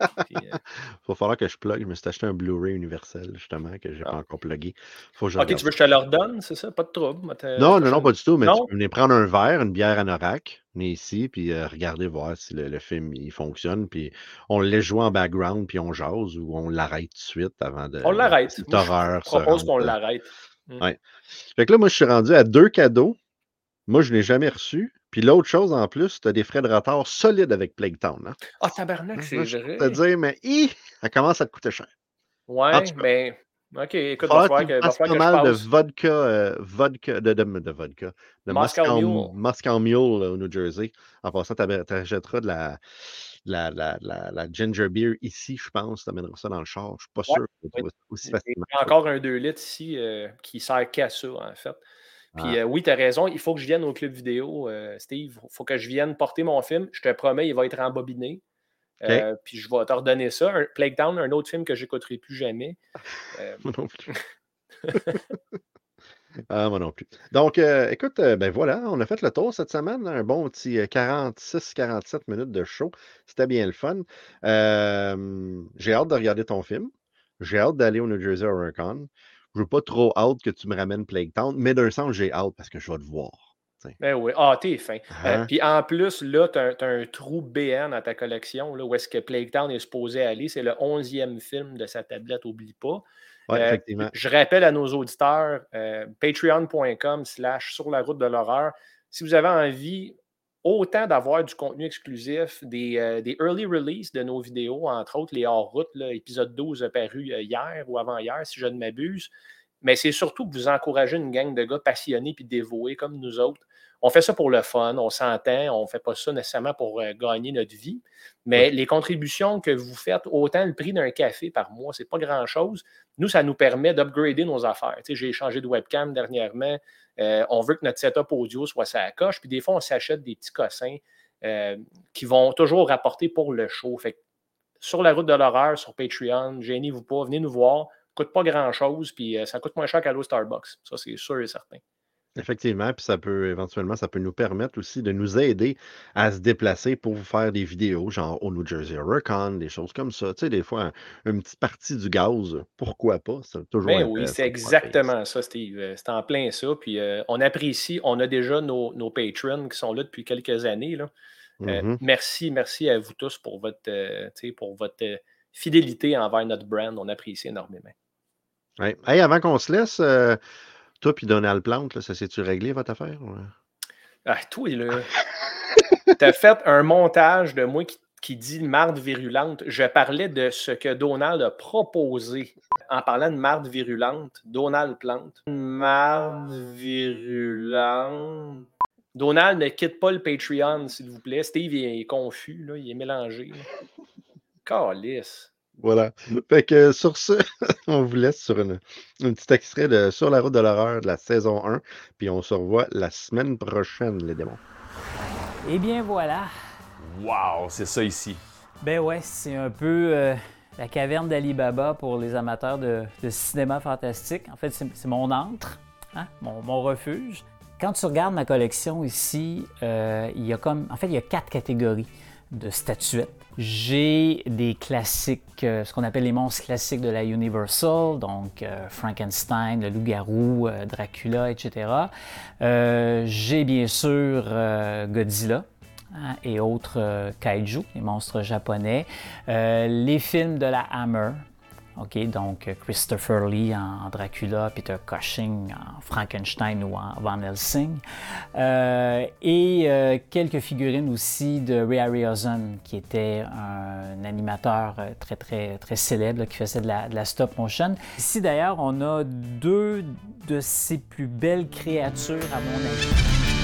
Speaker 2: Puis, euh,
Speaker 1: va falloir que je plug. Je me suis acheté un Blu-ray universel, justement, que j'ai
Speaker 2: Ah.
Speaker 1: pas encore plugué. Faut que je
Speaker 2: ok, tu veux que je te le redonne, c'est ça? Pas de trouble.
Speaker 1: Non, non, non, pas du tout, mais
Speaker 2: Non?
Speaker 1: tu peux venir prendre un verre, une bière anorak, venir ici, puis euh, regarder voir si le, le film il fonctionne, puis on le laisse jouer en background, puis on jase, ou on l'arrête tout de suite avant de.
Speaker 2: On l'arrête. je propose qu'on
Speaker 1: Fait que là, moi, je suis rendu à deux cadeaux. Moi, je ne l'ai jamais reçu. Puis l'autre chose en plus, tu as des frais de retard solides avec Plague Town. Hein?
Speaker 2: Ah, tabarnak,
Speaker 1: Moi,
Speaker 2: c'est
Speaker 1: je
Speaker 2: vrai.
Speaker 1: peux te dire, mais hi, ça commence à te coûter cher.
Speaker 2: Ouais, mais. Ok, écoute,
Speaker 1: Il
Speaker 2: va falloir que, va falloir je
Speaker 1: mal de vodka, euh, vodka de, de, de vodka, de
Speaker 2: Moscow
Speaker 1: Moscow,
Speaker 2: Mule.
Speaker 1: Moscow Mule là, au New Jersey. En passant, tu achèteras de la, la, la, la, la ginger beer ici, je pense. Tu amèneras ça dans le char. Je suis pas
Speaker 2: Ouais,
Speaker 1: sûr que tu aussi
Speaker 2: J'ai
Speaker 1: facilement.
Speaker 2: encore un 2 litres ici euh, qui sert qu'à ça, en fait. Puis
Speaker 1: Ah.
Speaker 2: euh, oui, tu as raison, il faut que je vienne au club vidéo, euh, Steve. Il faut que je vienne porter mon film. Je te promets, il va être. Euh, puis je vais te redonner ça. Un, Plague Town, un autre film que j'écouterai plus jamais.
Speaker 1: Moi non plus. Ah, moi non plus. Donc, euh, écoute, euh, ben voilà, on a fait le tour cette semaine. Un bon petit 46-47 minutes de show. C'était bien le fun. Euh, j'ai hâte de regarder ton film. J'ai hâte d'aller au New Jersey Con. Je veux pas trop hâte que tu me ramènes Plague Town, mais d'un sens, j'ai hâte parce que je vais te voir.
Speaker 2: ben oui, ah, t'es fin. Euh,
Speaker 1: Hein?
Speaker 2: puis en plus, là, tu as, un trou BN dans ta collection, là, où est-ce que Plague Town est supposé aller. C'est le 11e film de sa tablette, oublie pas. Euh. Je rappelle à nos auditeurs, euh, patreon.com slash sur la route de l'horreur. Si vous avez envie autant d'avoir du contenu exclusif, des, euh, des early release de nos vidéos, entre autres les hors-route, épisode 12 a paru hier ou avant-hier, si je ne m'abuse, mais c'est surtout que vous encouragez une gang de gars passionnés puis dévoués comme nous autres. On fait ça pour le fun, on s'entend, on ne fait pas ça nécessairement pour euh, gagner notre vie, mais les contributions que vous faites, autant le prix d'un café par mois, c'est pas grand-chose. Nous, ça nous permet d'upgrader nos affaires. J'ai changé de webcam dernièrement. Euh, on veut que notre setup audio soit ça à coche. Puis des fois, on s'achète des petits cossins euh, qui vont toujours rapporter pour le show. Fait que sur la route de l'horreur, sur Patreon, gênez-vous pas, venez nous voir. Ça coûte pas grand-chose, puis ça coûte moins cher qu'à l'eau Starbucks. Ça, c'est sûr et certain.
Speaker 1: Effectivement, puis ça peut éventuellement, ça peut nous permettre aussi de nous aider à se déplacer pour vous faire des vidéos, genre au New Jersey Con, des choses comme ça. Tu sais, des fois, un- une petite partie du gaz, pourquoi pas? C'est toujours
Speaker 2: Ben oui, c'est exactement ça, Steve. Euh, C'est en plein ça. Puis euh, on apprécie, on a déjà nos, nos patrons qui sont là depuis quelques années. Là. Euh,
Speaker 1: Mhm.
Speaker 2: Merci, merci à vous tous pour votre, euh, pour fidélité envers notre brand. On apprécie énormément.
Speaker 1: Ouais. Hey, avant qu'on se laisse, euh, toi puis Donald Plante, ça s'est-tu réglé votre affaire? ou-
Speaker 2: Ah, toi, là, t'as fait un montage de moi qui, dit marde virulente. Je parlais de ce que Donald a proposé en parlant de marde virulente. Donald Plante. Marde virulente. Donald, ne quitte pas le Patreon, s'il vous plaît. Steve est confus, là, il est mélangé. Calice.
Speaker 1: Voilà. Fait que sur ce, on vous laisse sur une, un petit extrait de Sur la route de l'horreur de la saison 1, puis on se revoit la semaine prochaine, les démons.
Speaker 7: Eh bien voilà.
Speaker 8: Wow, c'est ça ici.
Speaker 7: Ben ouais, c'est un peu euh, la caverne d'Ali Baba pour les amateurs de, de cinéma fantastique. En fait, c'est mon antre, hein, mon, mon refuge. Quand tu regardes ma collection ici, euh, il y a comme, en fait, il y a quatre catégories de statuettes. J'ai des classiques, euh, ce qu'on appelle les monstres classiques de la Universal, donc euh, Frankenstein, le loup-garou, euh, Dracula, etc. J'ai bien sûr Godzilla, hein, et autres kaiju, les monstres japonais. Les films de la Hammer, ok, donc euh, Christopher Lee en Dracula, Peter Cushing en Frankenstein ou en Van Helsing. Euh, et euh, quelques figurines aussi de Ray Harryhausen, qui était un animateur très, très, très célèbre, qui faisait de la stop motion. Ici, d'ailleurs, on a deux de ses plus belles créatures, à mon avis.